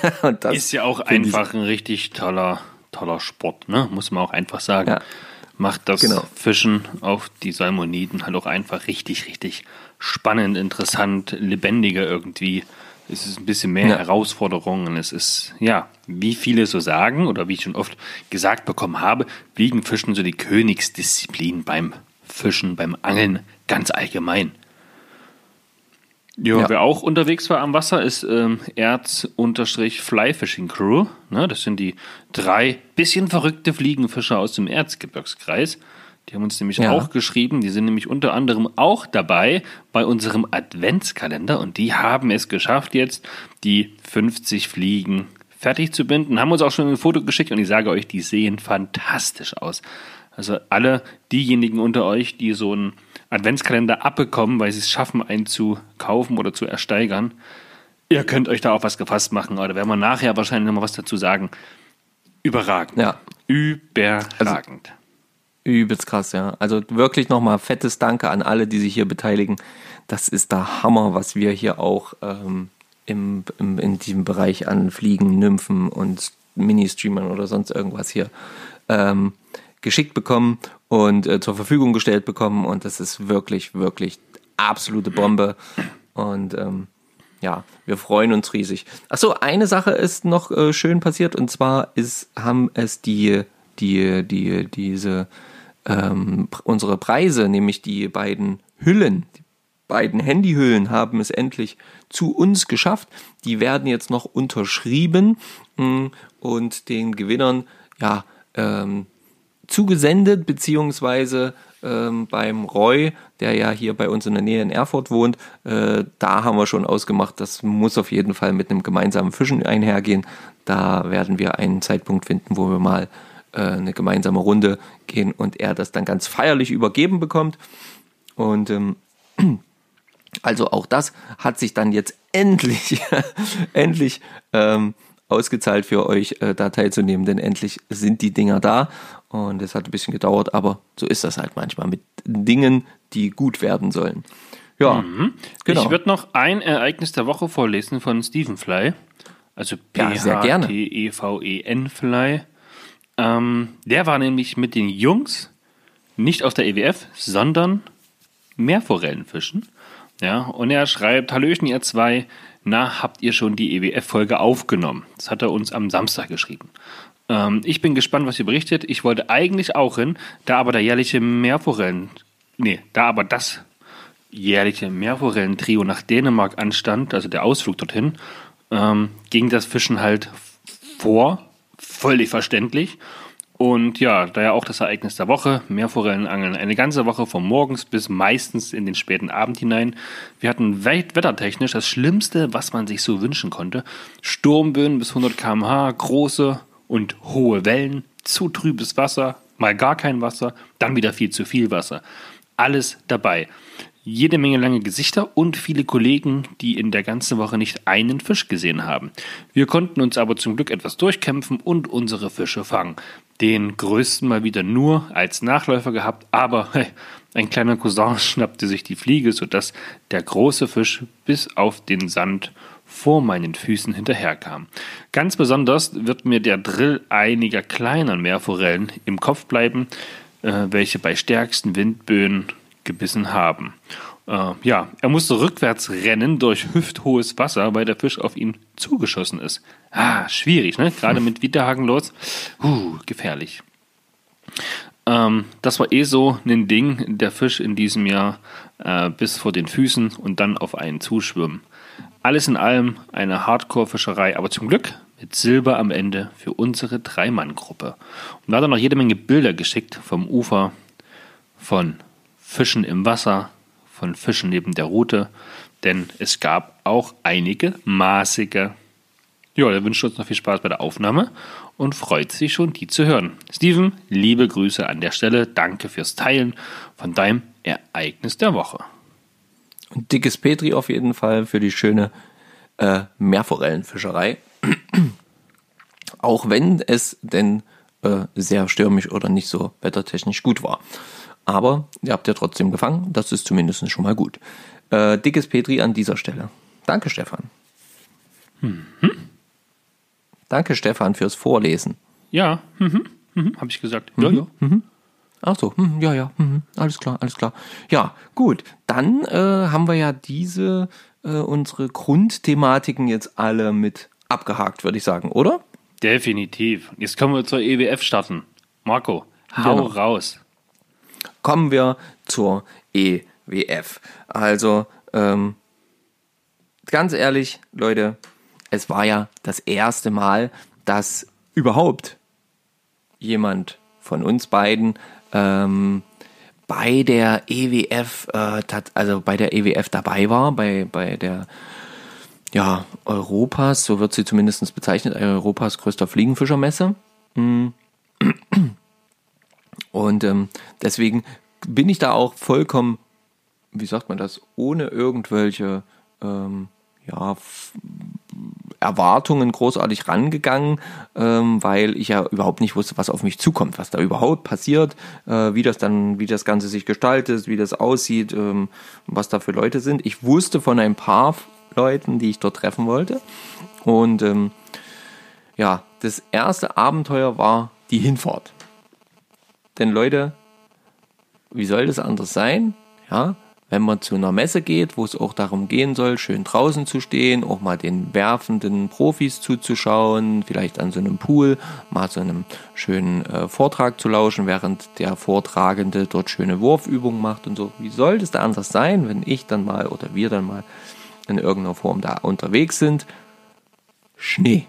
[LAUGHS] Ist ja auch einfach ein richtig toller, toller Sport, ne? Muss man auch einfach sagen. Ja. Macht das Genau. Fischen auf die Salmoniden halt auch einfach richtig, richtig spannend, interessant, lebendiger irgendwie. Es ist ein bisschen mehr Ja. Herausforderung und es ist, ja, wie viele so sagen oder wie ich schon oft gesagt bekommen habe, Fliegenfischen so die Königsdisziplin beim Fischen, beim Angeln ganz allgemein. Jo, Ja. Wer auch unterwegs war am Wasser, ist ähm, Erz-Fly Fishing Crew. Ne, das sind die drei bisschen verrückte Fliegenfischer aus dem Erzgebirgskreis. Die haben uns nämlich Ja. auch geschrieben. Die sind nämlich unter anderem auch dabei bei unserem Adventskalender und die haben es geschafft, jetzt die 50 Fliegen fertig zu binden. Haben uns auch schon ein Foto geschickt und ich sage euch, die sehen fantastisch aus. Also alle diejenigen unter euch, die so einen Adventskalender abbekommen, weil sie es schaffen, einen zu kaufen oder zu ersteigern, ihr könnt euch da auf was gefasst machen. Oder werden wir nachher wahrscheinlich noch mal was dazu sagen. Überragend. Ja. Überragend. Übelst krass, ja. Also wirklich nochmal fettes Danke an alle, die sich hier beteiligen. Das ist der Hammer, was wir hier auch ähm, im, im, in diesem Bereich an Fliegen, Nymphen und Mini-Streamern oder sonst irgendwas hier ähm, geschickt bekommen und äh, zur Verfügung gestellt bekommen. Und das ist wirklich, wirklich absolute Bombe. Und ähm, ja, wir freuen uns riesig. Achso, eine Sache ist noch äh, schön passiert und zwar ist, haben es die, die, die, diese ähm, unsere Preise, nämlich die beiden Hüllen, die beiden Handyhüllen haben es endlich zu uns geschafft. Die werden jetzt noch unterschrieben mh, und den Gewinnern ja ähm, zugesendet, beziehungsweise ähm, beim Roy, der ja hier bei uns in der Nähe in Erfurt wohnt, äh, da haben wir schon ausgemacht, das muss auf jeden Fall mit einem gemeinsamen Fischen einhergehen. Da werden wir einen Zeitpunkt finden, wo wir mal äh, eine gemeinsame Runde gehen und er das dann ganz feierlich übergeben bekommt. Und ähm, [CLEARS THROAT] also auch das hat sich dann jetzt endlich, [LAUGHS] endlich ähm, ausgezahlt für euch, äh, da teilzunehmen, denn endlich sind die Dinger da. Und es hat ein bisschen gedauert, aber so ist das halt manchmal mit Dingen, die gut werden sollen. Ja, mhm. genau. Ich würde noch ein Ereignis der Woche vorlesen von Stephen Fly. Also P-H-T-E-V-E-N Fly. Ähm, der war nämlich mit den Jungs nicht aus der EWF, sondern Meerforellenfischen. Ja, und er schreibt: Hallöchen, ihr zwei. Na, habt ihr schon die EWF-Folge aufgenommen? Das hat er uns am Samstag geschrieben. Ähm, ich bin gespannt, was ihr berichtet. Ich wollte eigentlich auch hin, da aber der jährliche Meerforellen, nee, da aber das jährliche Meerforellentrio nach Dänemark anstand, also der Ausflug dorthin, ähm, ging das Fischen halt vor, völlig verständlich. Und ja, daher auch das Ereignis der Woche, Meerforellenangeln, eine ganze Woche von morgens bis meistens in den späten Abend hinein. Wir hatten wettertechnisch das Schlimmste, was man sich so wünschen konnte. Sturmböen bis 100 km/h, große und hohe Wellen, zu trübes Wasser, mal gar kein Wasser, dann wieder viel zu viel Wasser. Alles dabei jede Menge lange Gesichter und viele Kollegen, die in der ganzen Woche nicht einen Fisch gesehen haben. Wir konnten uns aber zum Glück etwas durchkämpfen und unsere Fische fangen. Den größten mal wieder nur als Nachläufer gehabt, aber hey, ein kleiner Cousin [LAUGHS] schnappte sich die Fliege, sodass der große Fisch bis auf den Sand vor meinen Füßen hinterherkam. Ganz besonders wird mir der Drill einiger kleiner Meerforellen im Kopf bleiben, äh, welche bei stärksten Windböen gebissen haben. Äh, ja, er musste rückwärts rennen durch hüfthohes Wasser, weil der Fisch auf ihn zugeschossen ist. Ah, schwierig, ne? Gerade mit Widerhaken los. Uh, gefährlich. Ähm, das war eh so ein Ding, der Fisch in diesem Jahr äh, bis vor den Füßen und dann auf einen zuschwimmen. Alles in allem eine Hardcore-Fischerei, aber zum Glück mit Silber am Ende für unsere Drei-Mann-Gruppe. Und da hat er noch jede Menge Bilder geschickt vom Ufer, von Fischen im Wasser, von Fischen neben der Route, denn es gab auch einige maßige. Ja, er wünscht uns noch viel Spaß bei der Aufnahme und freut sich schon, die zu hören. Steven, liebe Grüße an der Stelle. Danke fürs Teilen von deinem Ereignis der Woche. Und dickes Petri auf jeden Fall für die schöne äh, Meerforellenfischerei. [CLEARS THROAT] Auch wenn es denn äh, sehr stürmisch oder nicht so wettertechnisch gut war. Aber ihr habt ja trotzdem gefangen, das ist zumindest schon mal gut. Äh, dickes Petri an dieser Stelle. Danke, Stefan. Mhm. Danke, Stefan, fürs Vorlesen. Ja, mhm. Mhm. habe ich gesagt. Ja, ja. Mhm. Ach so, mhm, ja, ja, mhm. alles klar, alles klar. Ja, gut, dann äh, haben wir ja diese, äh, unsere Grundthematiken jetzt alle mit abgehakt, würde ich sagen, oder? Definitiv. Jetzt können wir zur EWF starten. Marco, hau genau. raus kommen wir zur EWF. Also, ähm, ganz ehrlich, Leute, es war ja das erste Mal, dass überhaupt jemand von uns beiden ähm, bei der EWF, äh, also bei der EWF dabei war, bei, bei der ja, Europas, so wird sie zumindest bezeichnet, Europas größter Fliegenfischermesse. Mhm. Und ähm, deswegen bin ich da auch vollkommen, wie sagt man das, ohne irgendwelche ähm, ja, Erwartungen großartig rangegangen, ähm, weil ich ja überhaupt nicht wusste, was auf mich zukommt, was da überhaupt passiert, äh, wie das dann, wie das Ganze sich gestaltet, wie das aussieht, ähm, was da für Leute sind. Ich wusste von ein paar Leuten, die ich dort treffen wollte. Und ähm, ja, das erste Abenteuer war die Hinfahrt. Denn Leute, wie soll das anders sein? Ja, wenn man zu einer Messe geht, wo es auch darum gehen soll, schön draußen zu stehen, auch mal den werfenden Profis zuzuschauen, vielleicht an so einem Pool, mal so einem schönen äh, Vortrag zu lauschen, während der Vortragende dort schöne Wurfübungen macht und so. Wie soll das da anders sein, wenn ich dann mal oder wir dann mal in irgendeiner Form da unterwegs sind? Schnee.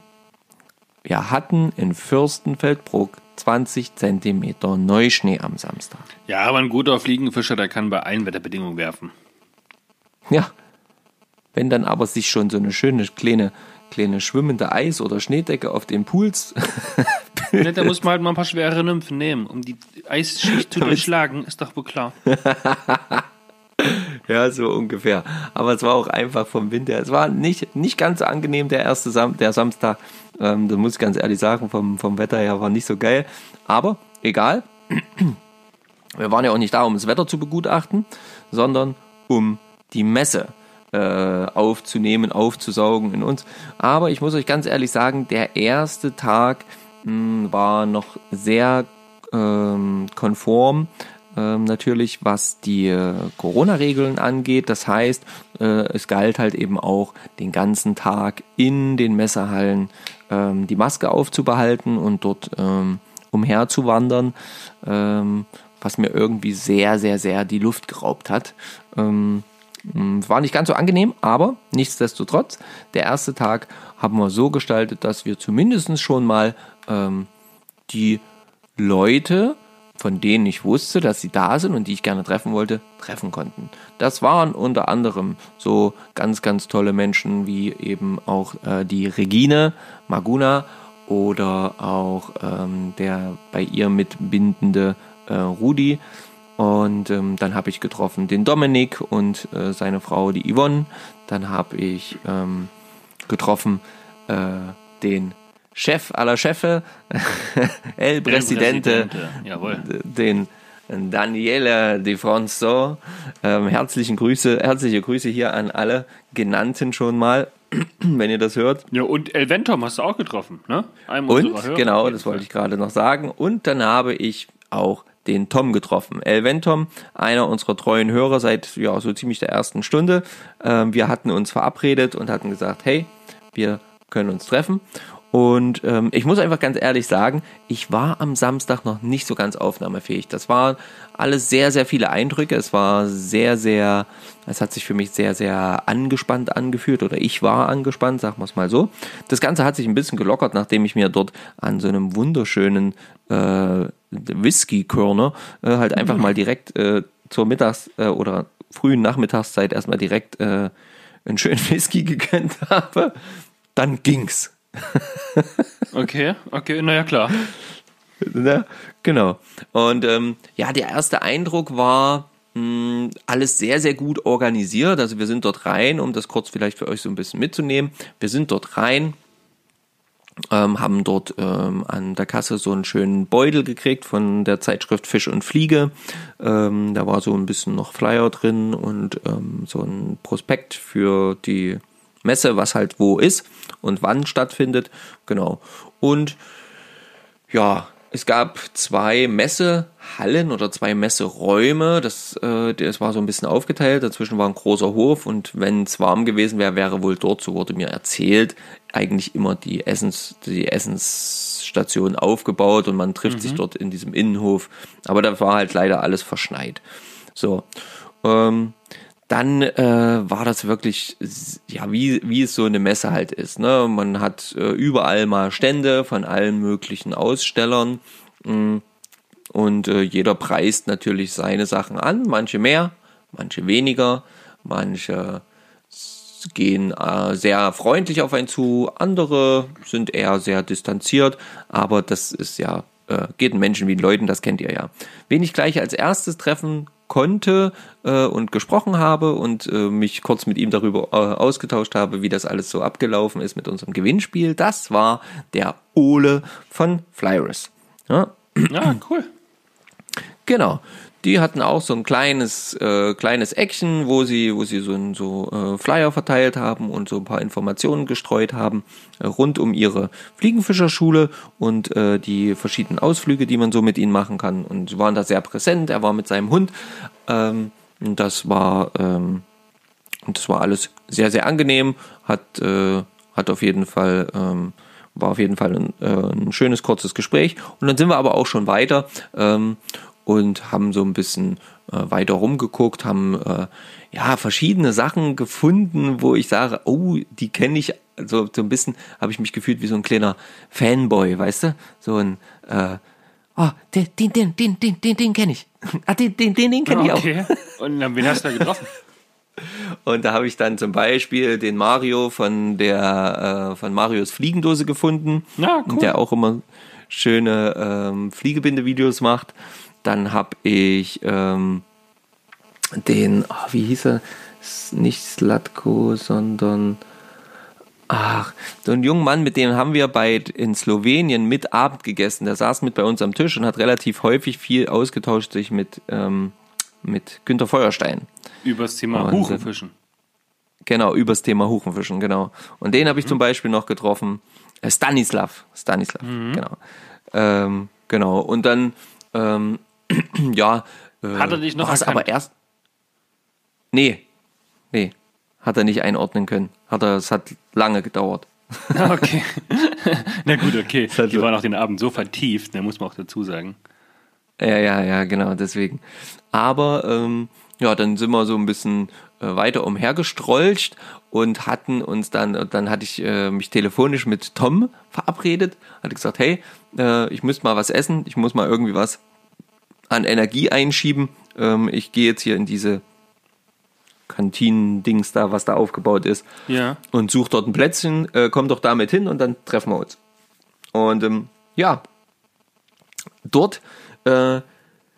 Wir hatten in Fürstenfeldbruck 20 Zentimeter Neuschnee am Samstag. Ja, aber ein guter Fliegenfischer, der kann bei allen Wetterbedingungen werfen. Ja. Wenn dann aber sich schon so eine schöne kleine, kleine schwimmende Eis- oder Schneedecke auf den Pools. [LAUGHS] ne, da muss man halt mal ein paar schwere Nymphen nehmen, um die Eisschicht zu [LAUGHS] durchschlagen, ist doch wohl klar. [LAUGHS] [LAUGHS] ja, so ungefähr. Aber es war auch einfach vom Winter. Es war nicht, nicht ganz so angenehm, der erste Sam der Samstag. Ähm, das muss ich ganz ehrlich sagen, vom, vom Wetter her war nicht so geil. Aber egal. [CLEARS THROAT] Wir waren ja auch nicht da, um das Wetter zu begutachten, sondern um die Messe äh, aufzunehmen, aufzusaugen in uns. Aber ich muss euch ganz ehrlich sagen, der erste Tag mh, war noch sehr ähm, konform ähm, natürlich, was die äh, Corona-Regeln angeht. Das heißt, äh, es galt halt eben auch den ganzen Tag in den Messehallen ähm, die Maske aufzubehalten und dort ähm, umherzuwandern, ähm, was mir irgendwie sehr, sehr, sehr die Luft geraubt hat. Ähm, war nicht ganz so angenehm, aber nichtsdestotrotz, der erste Tag haben wir so gestaltet, dass wir zumindest schon mal ähm, die Leute, von denen ich wusste, dass sie da sind und die ich gerne treffen wollte, treffen konnten. Das waren unter anderem so ganz, ganz tolle Menschen wie eben auch äh, die Regine Maguna oder auch ähm, der bei ihr mitbindende äh, Rudi. Und ähm, dann habe ich getroffen den Dominik und äh, seine Frau, die Yvonne. Dann habe ich ähm, getroffen äh, den Chef aller Chefe, [LAUGHS] El Presidente, den Daniele Di Fronzo. Ähm, herzlichen Grüße, herzliche Grüße hier an alle genannten schon mal, [CLEARS THROAT] wenn ihr das hört. Ja, und Elventom hast du auch getroffen, ne? Einem Und, genau, das wollte ich gerade noch sagen. Und dann habe ich auch den Tom getroffen. Elventom, einer unserer treuen Hörer seit ja, so ziemlich der ersten Stunde. Ähm, wir hatten uns verabredet und hatten gesagt, hey, wir können uns treffen. Und ähm, ich muss einfach ganz ehrlich sagen, ich war am Samstag noch nicht so ganz aufnahmefähig. Das waren alles sehr, sehr viele Eindrücke. Es war sehr, sehr, es hat sich für mich sehr, sehr angespannt angefühlt oder ich war angespannt, sagen wir es mal so. Das Ganze hat sich ein bisschen gelockert, nachdem ich mir dort an so einem wunderschönen äh, Whisky-Körner äh, halt einfach mal direkt äh, zur Mittags- äh, oder frühen Nachmittagszeit erstmal direkt äh, einen schönen [LAUGHS] Whisky gegönnt habe. Dann ging's. [LAUGHS] Okay, okay, naja, klar. Ne? Genau. Und ähm, ja, der erste Eindruck war mh, alles sehr, sehr gut organisiert. Also wir sind dort rein, um das kurz vielleicht für euch so ein bisschen mitzunehmen. Wir sind dort rein, ähm, haben dort ähm, an der Kasse so einen schönen Beutel gekriegt von der Zeitschrift Fisch und Fliege. Ähm, da war so ein bisschen noch Flyer drin und ähm, so ein Prospekt für die Messe, was halt wo ist und wann stattfindet. Genau. Und ja, es gab zwei Messehallen oder zwei Messeräume. Das, äh, das war so ein bisschen aufgeteilt. Dazwischen war ein großer Hof und wenn es warm gewesen wäre, wäre wohl dort, so wurde mir erzählt, eigentlich immer die Essens, die Essensstation aufgebaut und man trifft sich dort in diesem Innenhof. Aber da war halt leider alles verschneit. So. Ähm, dann äh, war das wirklich, ja, wie, wie es so eine Messe halt ist. Ne? Man hat äh, überall mal Stände von allen möglichen Ausstellern mh, und äh, jeder preist natürlich seine Sachen an, manche mehr, manche weniger, manche gehen äh, sehr freundlich auf einen zu, andere sind eher sehr distanziert, aber das ist ja, äh, geht den Menschen wie den Leuten, das kennt ihr ja. Wen ich gleich als erstes treffen konnte äh, und gesprochen habe und äh, mich kurz mit ihm darüber äh, ausgetauscht habe, wie das alles so abgelaufen ist mit unserem Gewinnspiel. Das war der Ole von Flyers. Ja, Ja, cool. Genau. Die hatten auch so ein kleines, äh, kleines Eckchen, wo sie, wo sie so, ein, so äh, Flyer verteilt haben und so ein paar Informationen gestreut haben äh, rund um ihre Fliegenfischerschule und äh, die verschiedenen Ausflüge, die man so mit ihnen machen kann. Und sie waren da sehr präsent. Er war mit seinem Hund. Ähm, das war, ähm, das war alles sehr, sehr angenehm. Hat, äh, hat auf jeden Fall, ähm, war auf jeden Fall ein, äh, ein schönes, kurzes Gespräch. Und dann sind wir aber auch schon weiter ähm, und haben so ein bisschen äh, weiter rumgeguckt, haben äh, ja verschiedene Sachen gefunden, wo ich sage, oh, die kenne ich. So, so ein bisschen habe ich mich gefühlt wie so ein kleiner Fanboy, weißt du? So ein, äh, oh, den, den, den, den, den, den, den kenne ich. [LAUGHS] Ah, den, den, den, den kenne ich auch. Okay. Und dann, wen hast du da getroffen? [LAUGHS] Und da habe ich dann zum Beispiel den Mario von der äh, von Marios Fliegendose gefunden, Na, cool. der auch immer schöne ähm, Fliegebinde-Videos macht. Dann habe ich ähm, den, ah, wie hieß er? Nicht Slatko, sondern ach, so einen jungen Mann, mit dem haben wir bei in Slowenien mit Abend gegessen. Der saß mit bei uns am Tisch und hat relativ häufig viel ausgetauscht sich mit ähm, mit Günter Feuerstein. Übers Thema Und, Huchenfischen. Genau, übers Thema Huchenfischen, genau. Und den habe ich zum Beispiel noch getroffen. Äh, Stanislav. Stanislav, genau. Ähm, genau. Und dann, ähm, [CLEARS THROAT] ja. Äh, Hat er dich noch erkannt? aber erst. Nee. Nee. Hat er nicht einordnen können. Hat er, es hat lange gedauert. [LAUGHS] Okay. [LAUGHS] Na gut, okay. halt Die so. waren auch den Abend so vertieft, da muss man auch dazu sagen. Ja, ja, ja, genau, deswegen. Aber ähm, ja, dann sind wir so ein bisschen äh, weiter umhergestrolcht und hatten uns dann, dann hatte ich äh, mich telefonisch mit Tom verabredet, hatte gesagt, hey, äh, ich müsste mal was essen, ich muss mal irgendwie was an Energie einschieben. Ähm, ich gehe jetzt hier in diese Kantinen-Dings da, was da aufgebaut ist Ja. und such dort ein Plätzchen, äh, komm doch damit hin und dann treffen wir uns. Und ähm, ja, dort äh,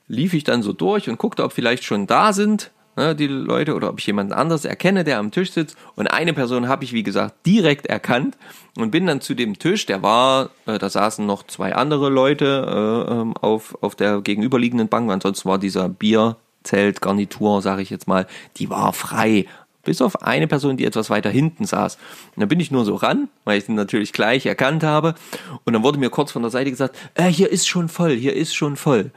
lief ich dann so durch und guckte, ob vielleicht schon da sind ne, die Leute oder ob ich jemanden anders erkenne, der am Tisch sitzt. Und eine Person habe ich, wie gesagt, direkt erkannt und bin dann zu dem Tisch, der war, äh, da saßen noch zwei andere Leute äh, ähm, auf, auf der gegenüberliegenden Bank. Ansonsten war dieser Bierzelt, Garnitur, sage ich jetzt mal, die war frei. Bis auf eine Person, die etwas weiter hinten saß. Und dann bin ich nur so ran, weil ich ihn natürlich gleich erkannt habe. Und dann wurde mir kurz von der Seite gesagt, äh, hier ist schon voll, hier ist schon voll.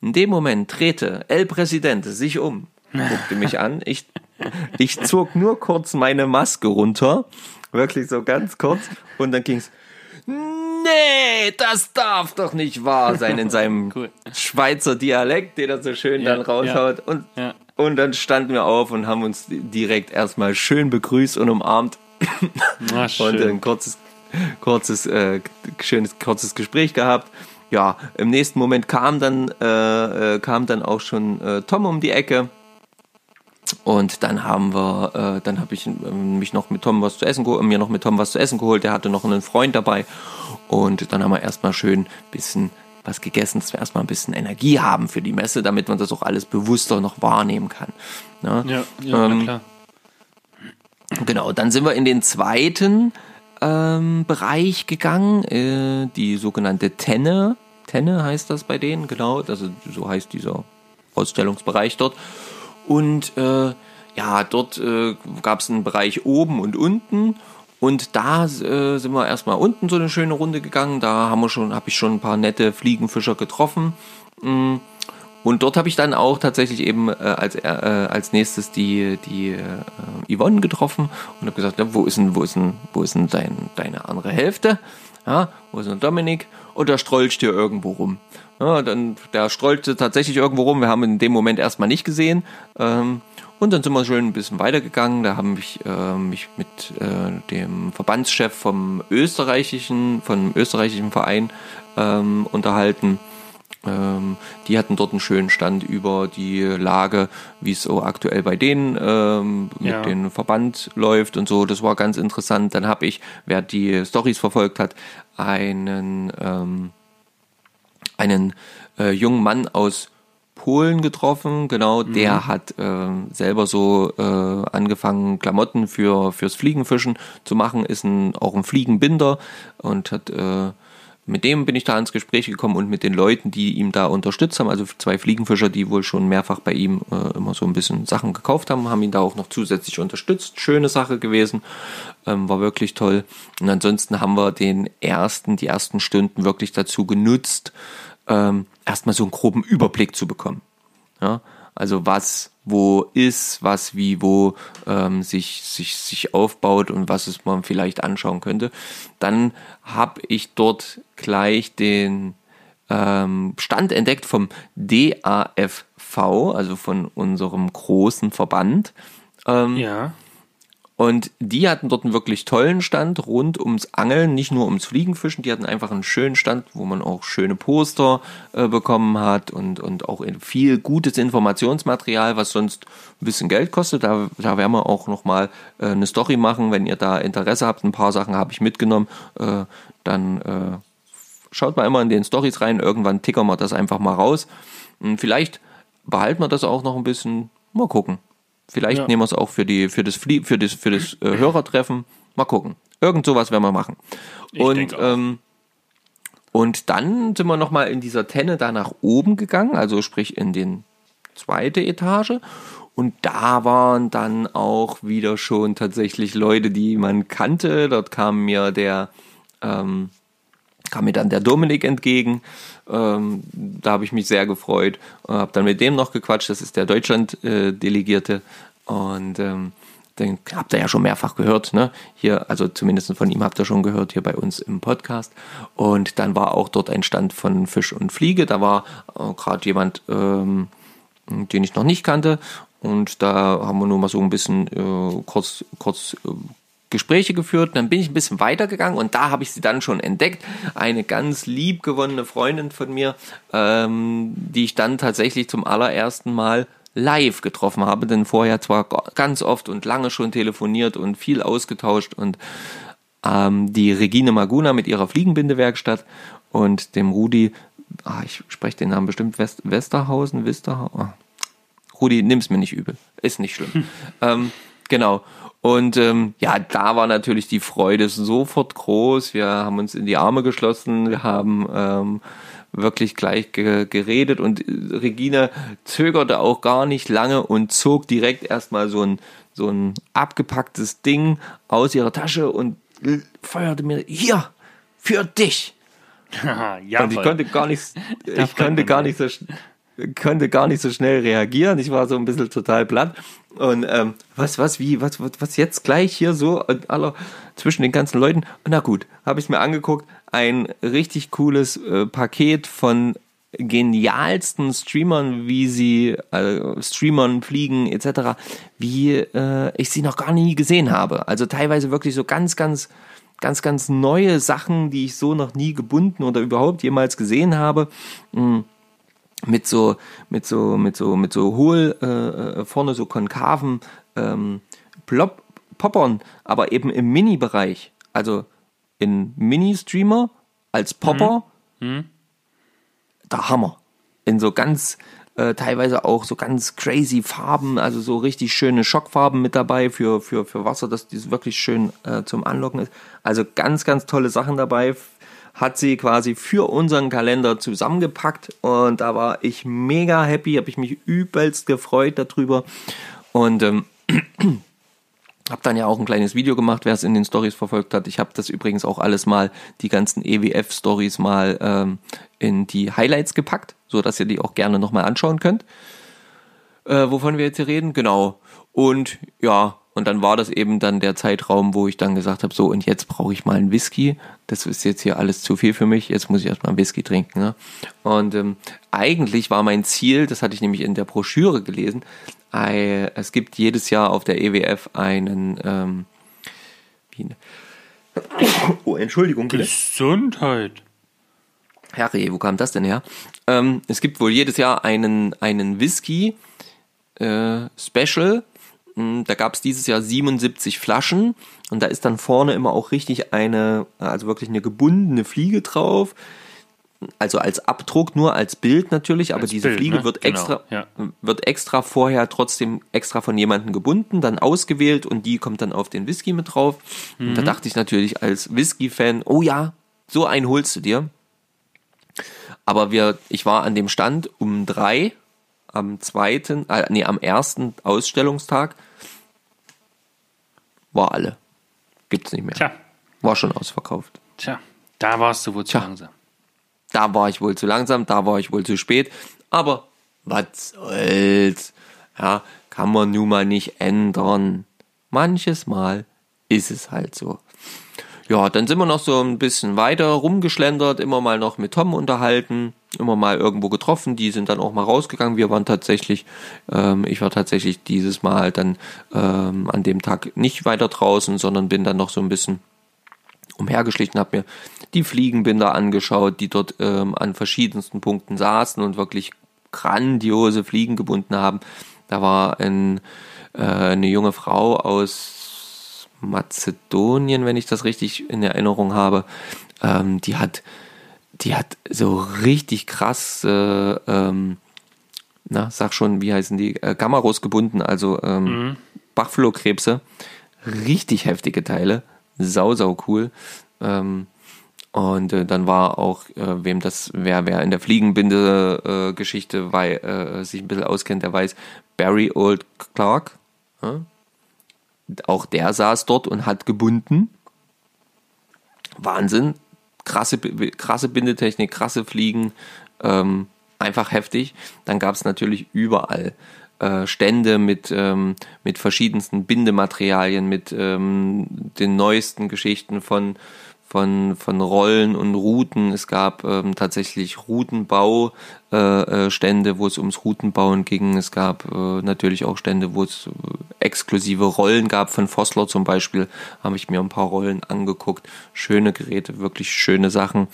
In dem Moment drehte El Presidente sich um, guckte mich an. Ich, ich zog nur kurz meine Maske runter, wirklich so ganz kurz. Und dann ging's. Nee, das darf doch nicht wahr sein in seinem [LAUGHS] Cool. Schweizer Dialekt, den er so schön Ja, dann raushaut. ja, und, ja. und dann standen wir auf und haben uns direkt erstmal schön begrüßt und umarmt Na, [LAUGHS] und schön. ein kurzes, kurzes, äh, schönes, kurzes Gespräch gehabt. Ja, im nächsten Moment kam dann, äh, äh, kam dann auch schon äh, Tom um die Ecke. Und dann haben wir, äh, dann habe ich ähm, mich noch mit Tom was zu essen geholt, mir noch mit Tom was zu essen geholt. Der hatte noch einen Freund dabei. Und dann haben wir erstmal schön ein bisschen was gegessen, dass wir erstmal ein bisschen Energie haben für die Messe, damit man das auch alles bewusster noch wahrnehmen kann. Ne? ja, ja ähm, na klar. Genau, dann sind wir in den zweiten ähm, Bereich gegangen, äh, die sogenannte Tenne. Tenne heißt das bei denen, genau. Also so heißt dieser Ausstellungsbereich dort. Und äh, ja, dort äh, gab es einen Bereich oben und unten. Und da äh, sind wir erstmal unten so eine schöne Runde gegangen. Da haben wir habe ich schon ein paar nette Fliegenfischer getroffen. Mm. Und dort habe ich dann auch tatsächlich eben äh, als, äh, als nächstes die, die äh, Yvonne getroffen und habe gesagt, ja, wo ist denn, wo ist denn, wo ist denn dein, deine andere Hälfte? Ja, wo ist denn Dominik? Und der strolcht hier irgendwo rum. Ja, dann, der strollte tatsächlich irgendwo rum. Wir haben ihn in dem Moment erstmal nicht gesehen. Ähm, und dann sind wir schön ein bisschen weitergegangen. Da haben mich, äh, mich mit äh, dem Verbandschef vom österreichischen, vom österreichischen Verein ähm, unterhalten. Ähm, die hatten dort einen schönen Stand über die Lage, wie es so aktuell bei denen ähm, mit Ja. dem Verband läuft und so. Das war ganz interessant. Dann habe ich, wer die Stories verfolgt hat, einen, ähm, einen äh, jungen Mann aus Polen getroffen, genau, der hat äh, selber so äh, angefangen, Klamotten für fürs Fliegenfischen zu machen, ist ein, auch ein Fliegenbinder und hat äh, mit dem bin ich da ins Gespräch gekommen und mit den Leuten, die ihm da unterstützt haben, also zwei Fliegenfischer, die wohl schon mehrfach bei ihm äh, immer so ein bisschen Sachen gekauft haben, haben ihn da auch noch zusätzlich unterstützt. Schöne Sache gewesen, ähm, war wirklich toll. Und ansonsten haben wir den ersten, die ersten Stunden wirklich dazu genutzt, ähm, erstmal so einen groben Überblick zu bekommen. Ja? Also was wo ist, was wie wo ähm, sich, sich, sich aufbaut und was es man vielleicht anschauen könnte. Dann habe ich dort gleich den ähm, Stand entdeckt vom DAFV, also von unserem großen Verband. Ähm, Ja. Und die hatten dort einen wirklich tollen Stand rund ums Angeln, nicht nur ums Fliegenfischen. Die hatten einfach einen schönen Stand, wo man auch schöne Poster äh, bekommen hat und, und auch viel gutes Informationsmaterial, was sonst ein bisschen Geld kostet. Da, da werden wir auch nochmal äh, eine Story machen, wenn ihr da Interesse habt. Ein paar Sachen habe ich mitgenommen. Äh, dann äh, schaut mal immer in den Stories rein. Irgendwann tickern wir das einfach mal raus. Und vielleicht behalten wir das auch noch ein bisschen. Mal gucken. Vielleicht Ja. nehmen wir es auch für die für das Flie für das für das äh, Hörertreffen. Mal gucken. Irgend sowas werden wir machen. und denke auch. ähm, und dann sind wir noch mal in dieser Tenne da nach oben gegangen, also sprich in den zweite Etage. Und da waren dann auch wieder schon tatsächlich Leute, die man kannte. Dort kam mir der ähm, kam mir dann der Dominik entgegen. Ähm, da habe ich mich sehr gefreut. Habe dann mit dem noch gequatscht. Das ist der Deutschland-Delegierte. Und ähm, den habt ihr ja schon mehrfach gehört. Ne? Hier, also zumindest von ihm habt ihr schon gehört, hier bei uns im Podcast. Und dann war auch dort ein Stand von Fisch und Fliege. Da war äh, gerade jemand, ähm, den ich noch nicht kannte. Und da haben wir nur mal so ein bisschen äh, kurz, kurz äh, Gespräche geführt. Dann bin ich ein bisschen weitergegangen und da habe ich sie dann schon entdeckt. Eine ganz liebgewonnene Freundin von mir, ähm, die ich dann tatsächlich zum allerersten Mal live getroffen habe, denn vorher zwar ganz oft und lange schon telefoniert und viel ausgetauscht und ähm, die Regine Maguna mit ihrer Fliegenbindewerkstatt und dem Rudi, ah, ich spreche den Namen bestimmt, West, Westerhausen, Westerhausen, ah. Rudi, nimm's mir nicht übel, ist nicht schlimm. ähm, genau. Und ähm, ja, da war natürlich die Freude sofort groß. Wir haben uns in die Arme geschlossen, wir haben ähm, wirklich gleich ge geredet und äh, Regina zögerte auch gar nicht lange und zog direkt erstmal so ein, so ein abgepacktes Ding aus ihrer Tasche und feuerte mir hier für dich. [LAUGHS] ja, Und ich konnte gar nicht, ich konnte gar nicht so, konnte gar nicht so schnell reagieren. Ich war so ein bisschen total platt. Und ähm, was, was, wie, was, was, was jetzt gleich hier so und aller zwischen den ganzen Leuten? Na gut, habe ich mir angeguckt. Ein richtig cooles äh, Paket von genialsten Streamern, wie sie äh, Streamern fliegen etc., wie äh, ich sie noch gar nie gesehen habe. Also teilweise wirklich so ganz, ganz ganz, ganz neue Sachen, die ich so noch nie gebunden oder überhaupt jemals gesehen habe. Mm, Mit so, mit so, mit so, mit so hohl äh, äh, vorne so konkaven ähm, Plop Poppern, aber eben im Mini-Bereich. Also in Mini-Streamer als Popper. Der Hammer. In so ganz, äh, teilweise auch so ganz crazy Farben, also so richtig schöne Schockfarben mit dabei für, für, für Wasser, dass dies wirklich schön äh, zum Anlocken ist. Also ganz, ganz tolle Sachen dabei. Hat sie quasi für unseren Kalender zusammengepackt und da war ich mega happy, habe ich mich übelst gefreut darüber. Und ähm, [CLEARS THROAT] hab dann ja auch ein kleines Video gemacht, wer es in den Stories verfolgt hat. Ich habe das übrigens auch alles mal, die ganzen EWF-Stories mal ähm, in die Highlights gepackt, so dass ihr die auch gerne nochmal anschauen könnt. Äh, wovon wir jetzt hier reden, genau. Und ja, und dann war das eben dann der Zeitraum, wo ich dann gesagt habe, so und jetzt brauche ich mal einen Whisky. Das ist jetzt hier alles zu viel für mich. Jetzt muss ich erstmal einen Whisky trinken. Ne? Und ähm, eigentlich war mein Ziel, das hatte ich nämlich in der Broschüre gelesen, ei- es gibt jedes Jahr auf der EWF einen ähm, wie, [COUGHS] Oh, Entschuldigung, bitte. Gesundheit. Herre, wo kam das denn her? Ähm, es gibt wohl jedes Jahr einen, einen Whisky äh, Special. Mm, Da gab es dieses Jahr 77 Flaschen und da ist dann vorne immer auch richtig eine, also wirklich eine gebundene Fliege drauf. also als Abdruck, nur als Bild natürlich, aber Als diese Bild, Fliege ne? wird Genau, extra, ja. wird extra vorher trotzdem extra von jemandem gebunden, dann ausgewählt und die kommt dann auf den Whisky mit drauf. Und da Mhm. dachte ich natürlich als Whisky-Fan, oh ja, so einen holst du dir. Aber wir, ich war an dem Stand um drei am zweiten, äh, nee, am ersten Ausstellungstag. War alle. Gibt's nicht mehr. Tja, War schon ausverkauft. tja, da warst du wohl zu Tja. langsam. Da war ich wohl zu langsam, da war ich wohl zu spät. Aber was soll's? Ja, kann man nun mal nicht ändern. Manches Mal ist es halt so. Ja, dann sind wir noch so ein bisschen weiter rumgeschlendert, immer mal noch mit Tom unterhalten, immer mal irgendwo getroffen. Die sind dann auch mal rausgegangen. Wir waren tatsächlich, ähm, ich war tatsächlich dieses Mal dann ähm, an dem Tag nicht weiter draußen, sondern bin dann noch so ein bisschen umhergeschlichen, habe mir die Fliegenbinder angeschaut, die dort ähm, an verschiedensten Punkten saßen und wirklich grandiose Fliegen gebunden haben. Da war ein, äh, eine junge Frau aus Mazedonien, wenn ich das richtig in Erinnerung habe. Ähm, die hat, die hat so richtig krass, äh, ähm, na, sag schon, wie heißen die, äh, Gamaros gebunden, also ähm, Bachflohkrebse. Richtig heftige Teile. Sau, sau cool. Ähm, und äh, dann war auch, äh, wem das, wer, wer in der Fliegenbinde-Geschichte wei- äh, sich ein bisschen auskennt, der weiß, Barry Old Clark, auch der saß dort und hat gebunden. Wahnsinn. Krasse, krasse Bindetechnik, krasse Fliegen, ähm, einfach heftig. Dann gab es natürlich überall äh, Stände mit, ähm, mit verschiedensten Bindematerialien, mit ähm, den neuesten Geschichten von, von, von Rollen und Routen. Es gab ähm, tatsächlich Routenbau äh, äh, wo es ums Routenbauen ging. Es gab äh, natürlich auch Stände, wo es äh, exklusive Rollen gab. Von Vossler zum Beispiel habe ich mir ein paar Rollen angeguckt. Schöne Geräte, wirklich schöne Sachen.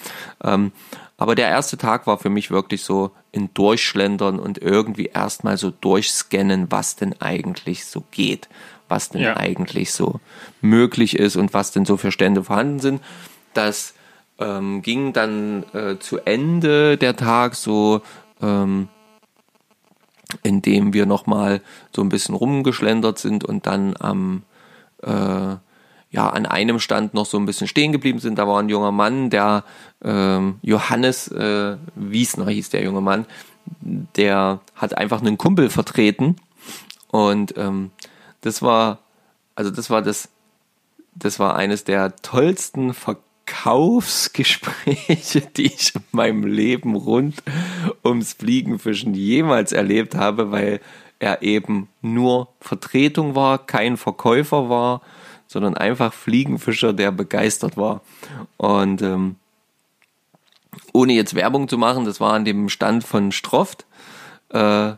Ähm, aber der erste Tag war für mich wirklich so in Durchschlendern und irgendwie erstmal so durchscannen, was denn eigentlich so geht, was denn Ja. eigentlich so möglich ist und was denn so für Stände vorhanden sind. Das ähm, ging dann äh, zu Ende der Tag so, ähm, indem wir nochmal so ein bisschen rumgeschlendert sind und dann am äh, ja, an einem Stand noch so ein bisschen stehen geblieben sind. Da war ein junger Mann, der ähm, Johannes äh, Wiesner hieß der junge Mann, der hat einfach einen Kumpel vertreten und ähm, das war, also das war das, das war eines der tollsten Verkaufsgespräche, [LAUGHS] die ich in meinem Leben rund ums Fliegenfischen jemals erlebt habe, weil er eben nur Vertretung war, kein Verkäufer war, sondern einfach Fliegenfischer, der begeistert war. Und ähm, ohne jetzt Werbung zu machen, das war an dem Stand von Stroft. Äh,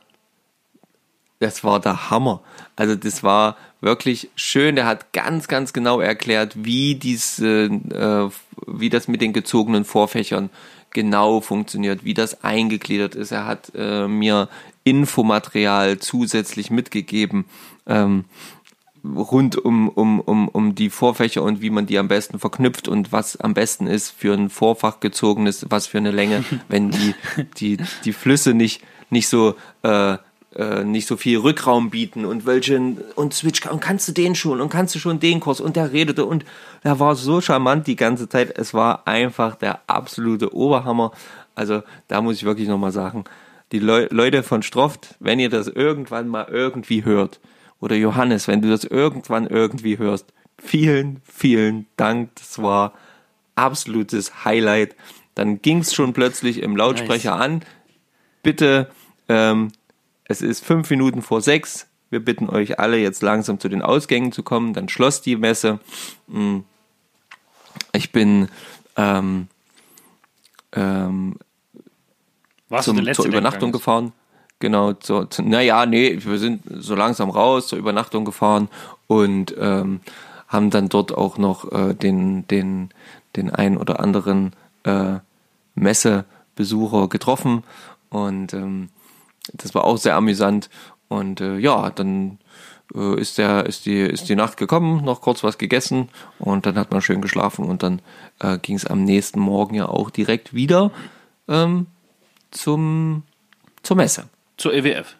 das war der Hammer. Also das war wirklich schön. Der hat ganz, ganz genau erklärt, wie diese, äh, wie das mit den gezogenen Vorfächern genau funktioniert, wie das eingegliedert ist. Er hat äh, mir Infomaterial zusätzlich mitgegeben. Ähm, rund um, um, um, um die Vorfächer und wie man die am besten verknüpft und was am besten ist für ein Vorfach gezogenes, was für eine Länge, [LAUGHS] wenn die, die, die Flüsse nicht, nicht so, äh, äh, nicht so viel Rückraum bieten und welchen, und Switch, und kannst du den schon und kannst du schon den Kurs und der redete und er war so charmant die ganze Zeit. Es war einfach der absolute Oberhammer. Also da muss ich wirklich nochmal sagen, die Leu Leute von Stroft, wenn ihr das irgendwann mal irgendwie hört, oder Johannes, wenn du das irgendwann irgendwie hörst, vielen, vielen Dank. Das war absolutes Highlight. Dann ging es schon plötzlich im Lautsprecher an. Bitte, ähm, es ist fünf Minuten vor sechs. Wir bitten euch alle jetzt langsam zu den Ausgängen zu kommen. Dann schloss die Messe. Mm. Ich bin ähm, ähm, zum, zur Übernachtung gefahren. Genau, zur, zu, naja, nee, wir sind so langsam raus, zur Übernachtung gefahren und ähm, haben dann dort auch noch äh, den, den, den ein oder anderen äh, Messebesucher getroffen und ähm, das war auch sehr amüsant. Und äh, ja, dann äh, ist, der, ist, die, ist die Nacht gekommen, noch kurz was gegessen und dann hat man schön geschlafen und dann äh, ging es am nächsten Morgen ja auch direkt wieder äh, ähm, zum, zur Messe, Zur EWF.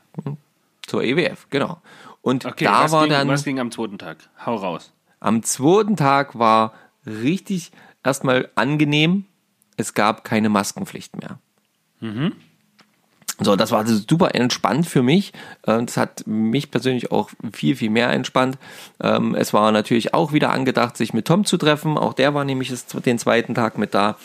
zur EWF, genau. Und Okay, da war ging, dann was ging am zweiten Tag? Hau raus. am zweiten Tag war richtig erstmal angenehm. Es gab keine Maskenpflicht mehr. So, das war super entspannt für mich. Äh, Das hat mich persönlich auch viel, viel mehr entspannt. Ähm, Es war natürlich auch wieder angedacht, sich mit Tom zu treffen. Auch der war nämlich den zweiten Tag mit da.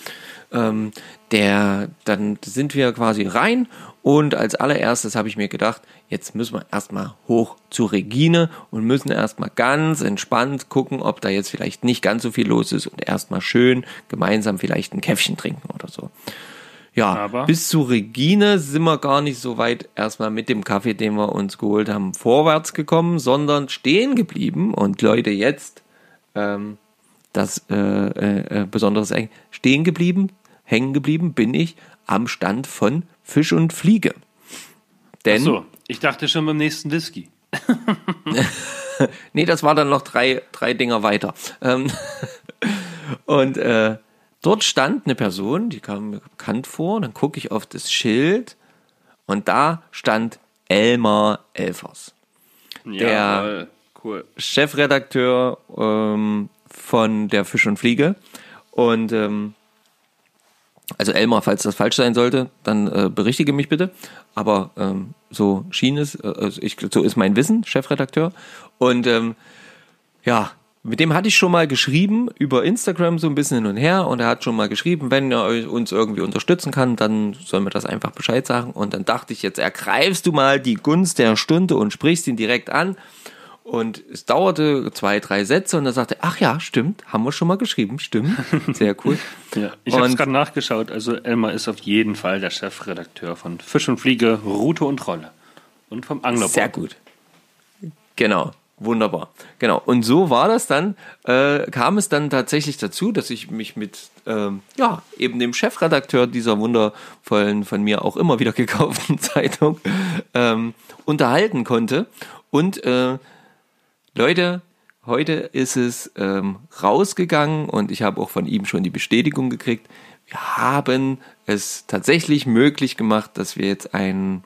Ähm, Der, dann sind wir quasi rein und als allererstes habe ich mir gedacht, jetzt müssen wir erstmal hoch zu Regine und müssen erstmal ganz entspannt gucken, ob da jetzt vielleicht nicht ganz so viel los ist und erstmal schön gemeinsam vielleicht ein Käffchen trinken oder so. Ja, Aber- bis zu Regine sind wir gar nicht so weit erstmal mit dem Kaffee, den wir uns geholt haben, vorwärts gekommen, sondern stehen geblieben. Und Leute, jetzt ähm, das äh, äh, äh, Besonderes eigentlich, stehen geblieben, hängen geblieben bin ich am Stand von Fisch und Fliege. Denn, So, ich dachte schon beim nächsten Whisky. [LAUGHS] nee, das war dann noch drei, drei Dinger weiter. Ähm, [LAUGHS] und äh, dort stand eine Person, die kam mir bekannt vor, dann gucke ich auf das Schild und da stand Elmar Elfers. Der- Jawohl, cool. Chefredakteur ähm, von der Fisch und Fliege. Und ähm, also Elmar, falls das falsch sein sollte, dann äh, berichtige mich bitte. Aber ähm, so schien es, äh, also ich, so ist mein Wissen, Chefredakteur. Und ähm, ja, mit dem hatte ich schon mal geschrieben über Instagram so ein bisschen hin und her und er hat schon mal geschrieben, wenn er uns irgendwie unterstützen kann, dann soll mir das einfach Bescheid sagen. Und dann dachte ich, jetzt ergreifst du mal die Gunst der Stunde und sprichst ihn direkt an. Und es dauerte zwei, drei Sätze und er sagte, ach ja, stimmt, haben wir schon mal geschrieben, stimmt, sehr cool. [LAUGHS] Ja, ich habe es gerade nachgeschaut. Also Elmar ist auf jeden Fall der Chefredakteur von Fisch und Fliege, Rute und Rolle. Und vom Anglerboard. Sehr gut. Genau, wunderbar. Genau. Und so war das dann, äh, kam es dann tatsächlich dazu, dass ich mich mit ähm, ja, eben dem Chefredakteur dieser wundervollen, von mir auch immer wieder gekauften [LAUGHS] Zeitung ähm, unterhalten konnte. Und äh, Leute, heute ist es ähm, rausgegangen und ich habe auch von ihm schon die Bestätigung gekriegt. Wir haben es tatsächlich möglich gemacht, dass wir jetzt einen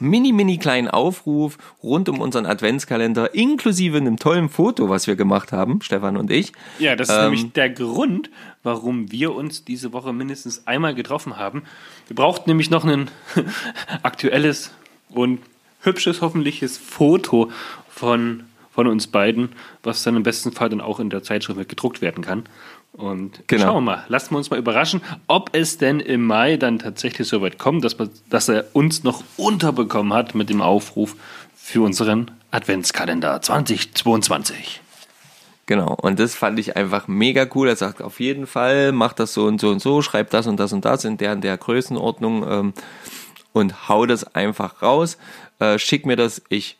mini, mini kleinen Aufruf rund um unseren Adventskalender, inklusive einem tollen Foto, was wir gemacht haben, Stefan und ich. Ja, das ist Ähm, nämlich der Grund, warum wir uns diese Woche mindestens einmal getroffen haben. Wir brauchten nämlich noch ein [LAUGHS] aktuelles und hübsches, hoffentliches Foto von, von uns beiden, was dann im besten Fall dann auch in der Zeitschrift mit gedruckt werden kann. Und Genau. schauen wir mal, lassen wir uns mal überraschen, ob es denn im Mai dann tatsächlich so weit kommt, dass, wir- dass er uns noch unterbekommen hat mit dem Aufruf für unseren Adventskalender 2022. Genau, und das fand ich einfach mega cool. Er sagt auf jeden Fall, mach das so und so und so, schreib das und das und das in der und der Größenordnung ähm, und hau das einfach raus. Äh, schick mir das, ich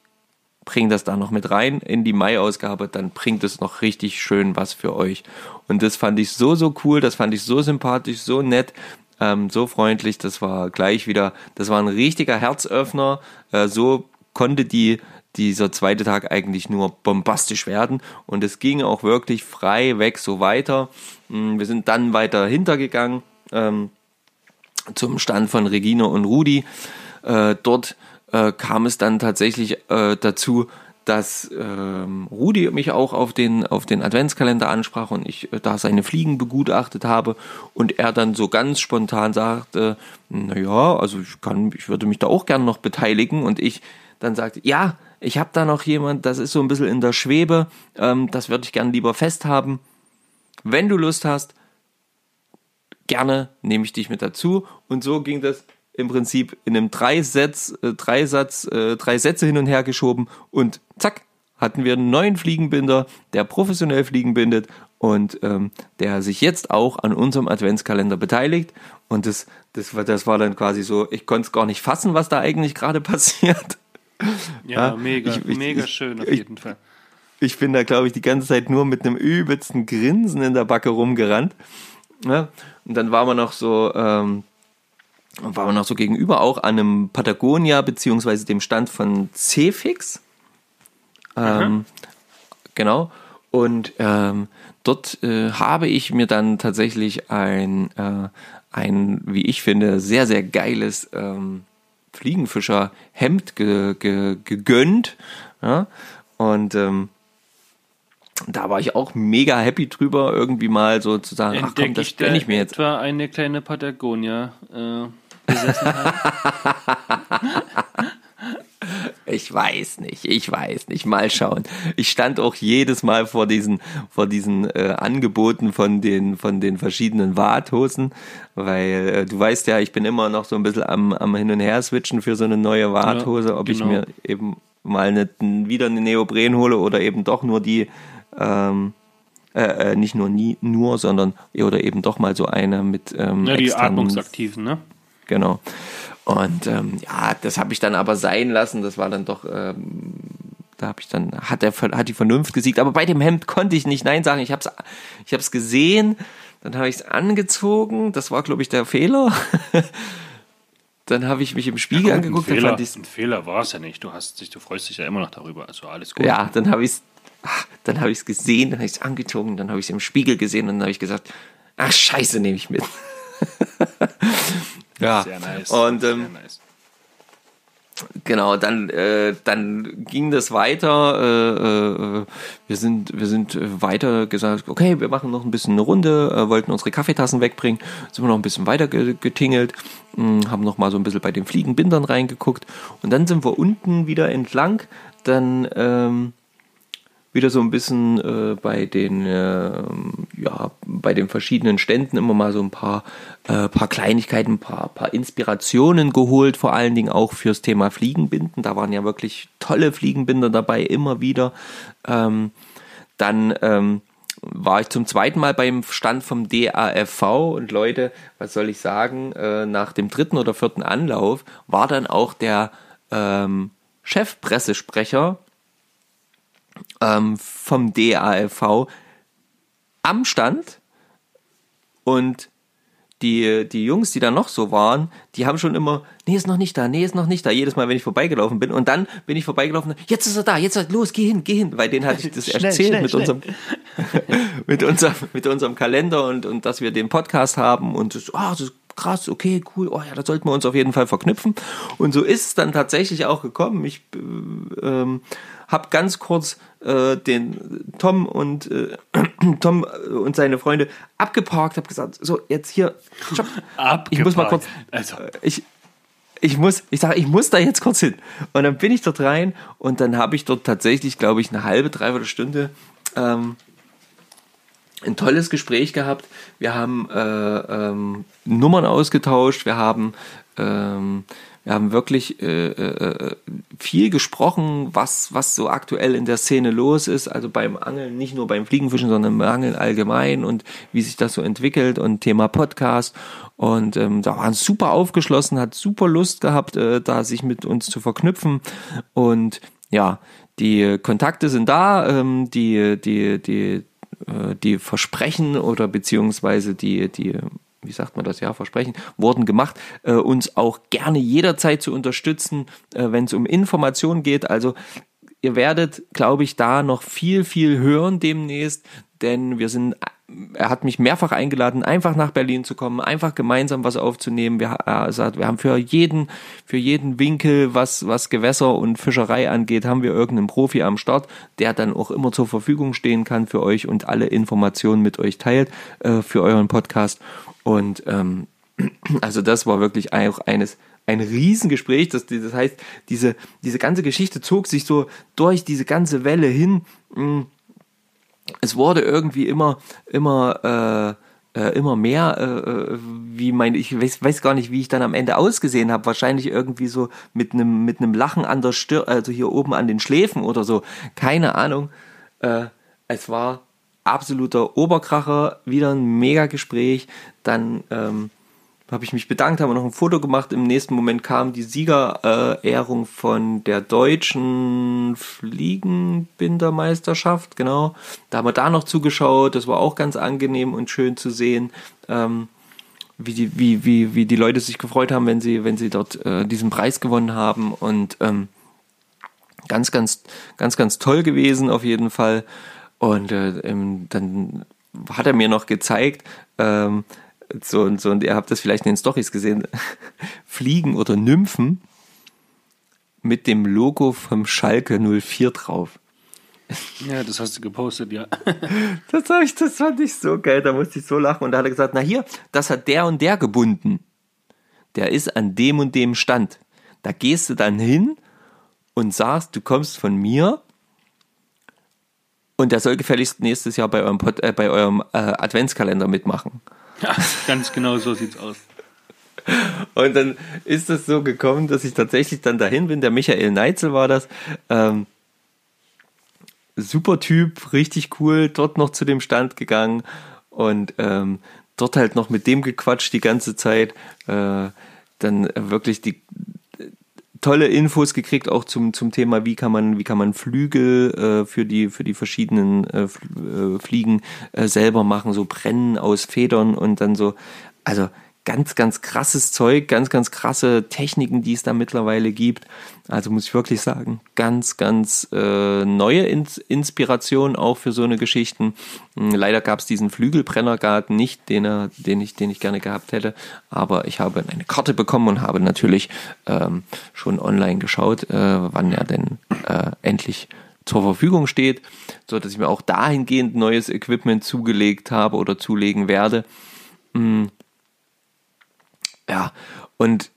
bring das da noch mit rein in die Mai-Ausgabe, dann bringt es noch richtig schön was für euch. Und das fand ich so, so cool, das fand ich so sympathisch, so nett, ähm, so freundlich, das war gleich wieder, das war ein richtiger Herzöffner, äh, so konnte die dieser zweite Tag eigentlich nur bombastisch werden und es ging auch wirklich frei weg so weiter. Mm, Wir sind dann weiter hintergegangen ähm, zum Stand von Regine und Rudi. Äh, dort äh, kam es dann tatsächlich äh, dazu, dass ähm, Rudi mich auch auf den, auf den Adventskalender ansprach und ich äh, da seine Fliegen begutachtet habe und er dann so ganz spontan sagte, naja, also ich kann, ich würde mich da auch gerne noch beteiligen und ich dann sagte, ja, ich habe da noch jemand, das ist so ein bisschen in der Schwebe, ähm, das würde ich gerne lieber festhaben. Wenn du Lust hast, gerne nehme ich dich mit dazu. Und so ging das im Prinzip in einem Dreisatz, äh, Dreisatz, äh, drei Sätze hin und her geschoben und zack, hatten wir einen neuen Fliegenbinder, der professionell Fliegen bindet und ähm, der sich jetzt auch an unserem Adventskalender beteiligt. Und das, das, war, das war dann quasi so, ich konnte es gar nicht fassen, was da eigentlich gerade [LAUGHS] passiert. Ja, Ja, mega, ich- ich- mega schön auf ich- jeden Fall. Ich bin da, glaube ich, die ganze Zeit nur mit einem übelsten Grinsen in der Backe rumgerannt. Ja, und dann waren wir noch so, ähm, waren wir noch so gegenüber auch an einem Patagonia beziehungsweise dem Stand von Cefix. Ähm, genau. Und ähm, dort äh, habe ich mir dann tatsächlich ein, äh, ein, wie ich finde, sehr, sehr geiles ähm, Fliegenfischer-Hemd ge, ge, gegönnt. Ja? Und ähm, da war ich auch mega happy drüber, irgendwie mal so zu sagen, ach komm, das gönne ich mir jetzt. etwa eine kleine Patagonia äh, [LAUGHS] Ich weiß nicht, ich weiß nicht. Mal schauen. Ich stand auch jedes Mal vor diesen, vor diesen äh, Angeboten von den, von den verschiedenen Warthosen, weil äh, du weißt ja, ich bin immer noch so ein bisschen am, am Hin und Her switchen für so eine neue Warthose, Ja, ob ich genau. mir eben mal eine, wieder eine Neopren hole oder eben doch nur die, ähm, äh, äh, nicht nur nie, nur, sondern oder eben doch mal so eine mit ähm, ja, die atmungsaktiven, ne? Genau. Und ähm, ja, das habe ich dann aber sein lassen. Das war dann doch, ähm, da habe ich dann, hat, der, hat die Vernunft gesiegt. Aber bei dem Hemd konnte ich nicht Nein sagen. Ich habe es ich hab's gesehen, dann habe ich es angezogen. Das war, glaube ich, der Fehler. [LAUGHS] dann habe ich mich im Spiegel Gut, angeguckt. ein Fehler, ich's- ein Fehler war es ja nicht. Du, hast dich, du freust dich ja immer noch darüber. Also alles gut. ja, dann habe ich es dann habe ich es gesehen, dann habe ich es angezogen, dann habe ich es im Spiegel gesehen und dann habe ich gesagt, ach scheiße, nehme ich mit. [LAUGHS] ja. Sehr nice. Und ähm, Sehr nice. Genau, dann, äh, dann ging das weiter. Äh, äh, wir sind, wir sind weiter gesagt, okay, wir machen noch ein bisschen eine Runde, äh, wollten unsere Kaffeetassen wegbringen, sind wir noch ein bisschen weiter ge- getingelt, mh, haben noch mal so ein bisschen bei den Fliegenbindern reingeguckt und dann sind wir unten wieder entlang, dann ähm, wieder so ein bisschen äh, bei den ähm, ja bei den verschiedenen Ständen immer mal so ein paar äh, paar Kleinigkeiten, ein paar, paar Inspirationen geholt, vor allen Dingen auch fürs Thema Fliegenbinden. Da waren ja wirklich tolle Fliegenbinder dabei, immer wieder. Ähm, dann ähm, war ich zum zweiten Mal beim Stand vom DAFV und Leute, was soll ich sagen, äh, nach dem dritten oder vierten Anlauf war dann auch der ähm, Chefpressesprecher ähm, vom DALV am Stand und die, die Jungs, die da noch so waren, die haben schon immer, nee, ist noch nicht da, nee, ist noch nicht da, jedes Mal, wenn ich vorbeigelaufen bin. Und dann bin ich vorbeigelaufen, jetzt ist er da, jetzt los, geh hin, geh hin, weil denen hatte ich das [LAUGHS] Schnell, erzählt schnell, mit, schnell. Unserem, [LAUGHS] mit, unserem, mit unserem Kalender und, und dass wir den Podcast haben und das, ah, das ist krass, okay, cool, oh ja, da sollten wir uns auf jeden Fall verknüpfen. Und so ist es dann tatsächlich auch gekommen. Ich äh, ähm, habe ganz kurz äh, den Tom und äh, [CLEARS THROAT] Tom und seine Freunde abgeparkt, habe gesagt, so jetzt hier, stopp. ich muss mal kurz, Also, ich, ich muss, ich sage, ich muss da jetzt kurz hin. Und dann bin ich dort rein und dann habe ich dort tatsächlich, glaube ich, eine halbe, dreiviertel Stunde ähm, ein tolles Gespräch gehabt. Wir haben äh, ähm, Nummern ausgetauscht, wir haben, ähm, wir haben wirklich äh, äh, viel gesprochen, was, was so aktuell in der Szene los ist, also beim Angeln, nicht nur beim Fliegenfischen, sondern beim Angeln allgemein und wie sich das so entwickelt und Thema Podcast. Und ähm, da waren super aufgeschlossen, hat super Lust gehabt, äh, da sich mit uns zu verknüpfen. Und ja, die Kontakte sind da, ähm, die, die, die, äh, die Versprechen oder beziehungsweise die, die, wie sagt man das, ja, Versprechen, wurden gemacht, äh, uns auch gerne jederzeit zu unterstützen, äh, wenn es um Informationen geht. Also ihr werdet, glaube ich, da noch viel, viel hören demnächst, denn wir sind, er hat mich mehrfach eingeladen, einfach nach Berlin zu kommen, einfach gemeinsam was aufzunehmen. Wir, er sagt, wir haben für jeden, für jeden Winkel, was, was Gewässer und Fischerei angeht, haben wir irgendeinen Profi am Start, der dann auch immer zur Verfügung stehen kann für euch und alle Informationen mit euch teilt äh, für euren Podcast. Und ähm, [CLEARS THROAT] also das war wirklich auch eines ein Riesengespräch. Das, das heißt, diese, diese ganze Geschichte zog sich so durch diese ganze Welle hin. Mm. Es wurde irgendwie immer, immer, äh, äh, immer mehr, äh, äh, wie mein, ich weiß, weiß gar nicht, wie ich dann am Ende ausgesehen habe. Wahrscheinlich irgendwie so mit einem mit Lachen an der Stirn, also hier oben an den Schläfen oder so. Keine Ahnung. Äh, es war absoluter Oberkracher, wieder ein mega Gespräch. Dann ähm, habe ich mich bedankt, haben wir noch ein Foto gemacht. Im nächsten Moment kam die Siegerehrung von der deutschen Fliegenbindermeisterschaft, genau. Da haben wir da noch zugeschaut. Das war auch ganz angenehm und schön zu sehen, ähm, wie, die, wie, wie, wie die Leute sich gefreut haben, wenn sie, wenn sie dort äh, diesen Preis gewonnen haben. Und ähm, ganz, ganz, ganz, ganz toll gewesen auf jeden Fall. Und äh, dann hat er mir noch gezeigt, ähm, so und so, und ihr habt das vielleicht in den Stories gesehen, [LAUGHS] Fliegen oder Nymphen mit dem Logo vom Schalke 04 drauf. Ja, das hast du gepostet, ja. [LAUGHS] Das, hab ich, das fand ich so geil, da musste ich so lachen. Und da hat er gesagt, na hier, das hat der und der gebunden. Der ist an dem und dem Stand. Da gehst du dann hin und sagst, du kommst von mir und der soll gefälligst nächstes Jahr bei eurem, Pod, äh, bei eurem äh, Adventskalender mitmachen. Ganz genau so sieht's aus. Und dann ist es so gekommen, dass ich tatsächlich dann dahin bin. Der Michael Neitzel war das. Ähm, super Typ, richtig cool. Dort noch zu dem Stand gegangen und ähm, dort halt noch mit dem gequatscht die ganze Zeit. Äh, dann wirklich die tolle Infos gekriegt auch zum zum Thema wie kann man wie kann man Flügel äh, für die für die verschiedenen äh, äh, Fliegen äh, selber machen so brennen aus Federn und dann so. Also ganz ganz krasses Zeug ganz ganz krasse Techniken die es da mittlerweile gibt also muss ich wirklich sagen ganz ganz äh, neue Ins Inspiration auch für so eine Geschichten Hm, leider gab es diesen Flügelbrennergarten nicht den er den ich den ich gerne gehabt hätte aber ich habe eine Karte bekommen und habe natürlich ähm, schon online geschaut äh, wann er denn äh, endlich zur Verfügung steht, so dass ich mir auch dahingehend neues Equipment zugelegt habe oder zulegen werde. Mm. Ja, und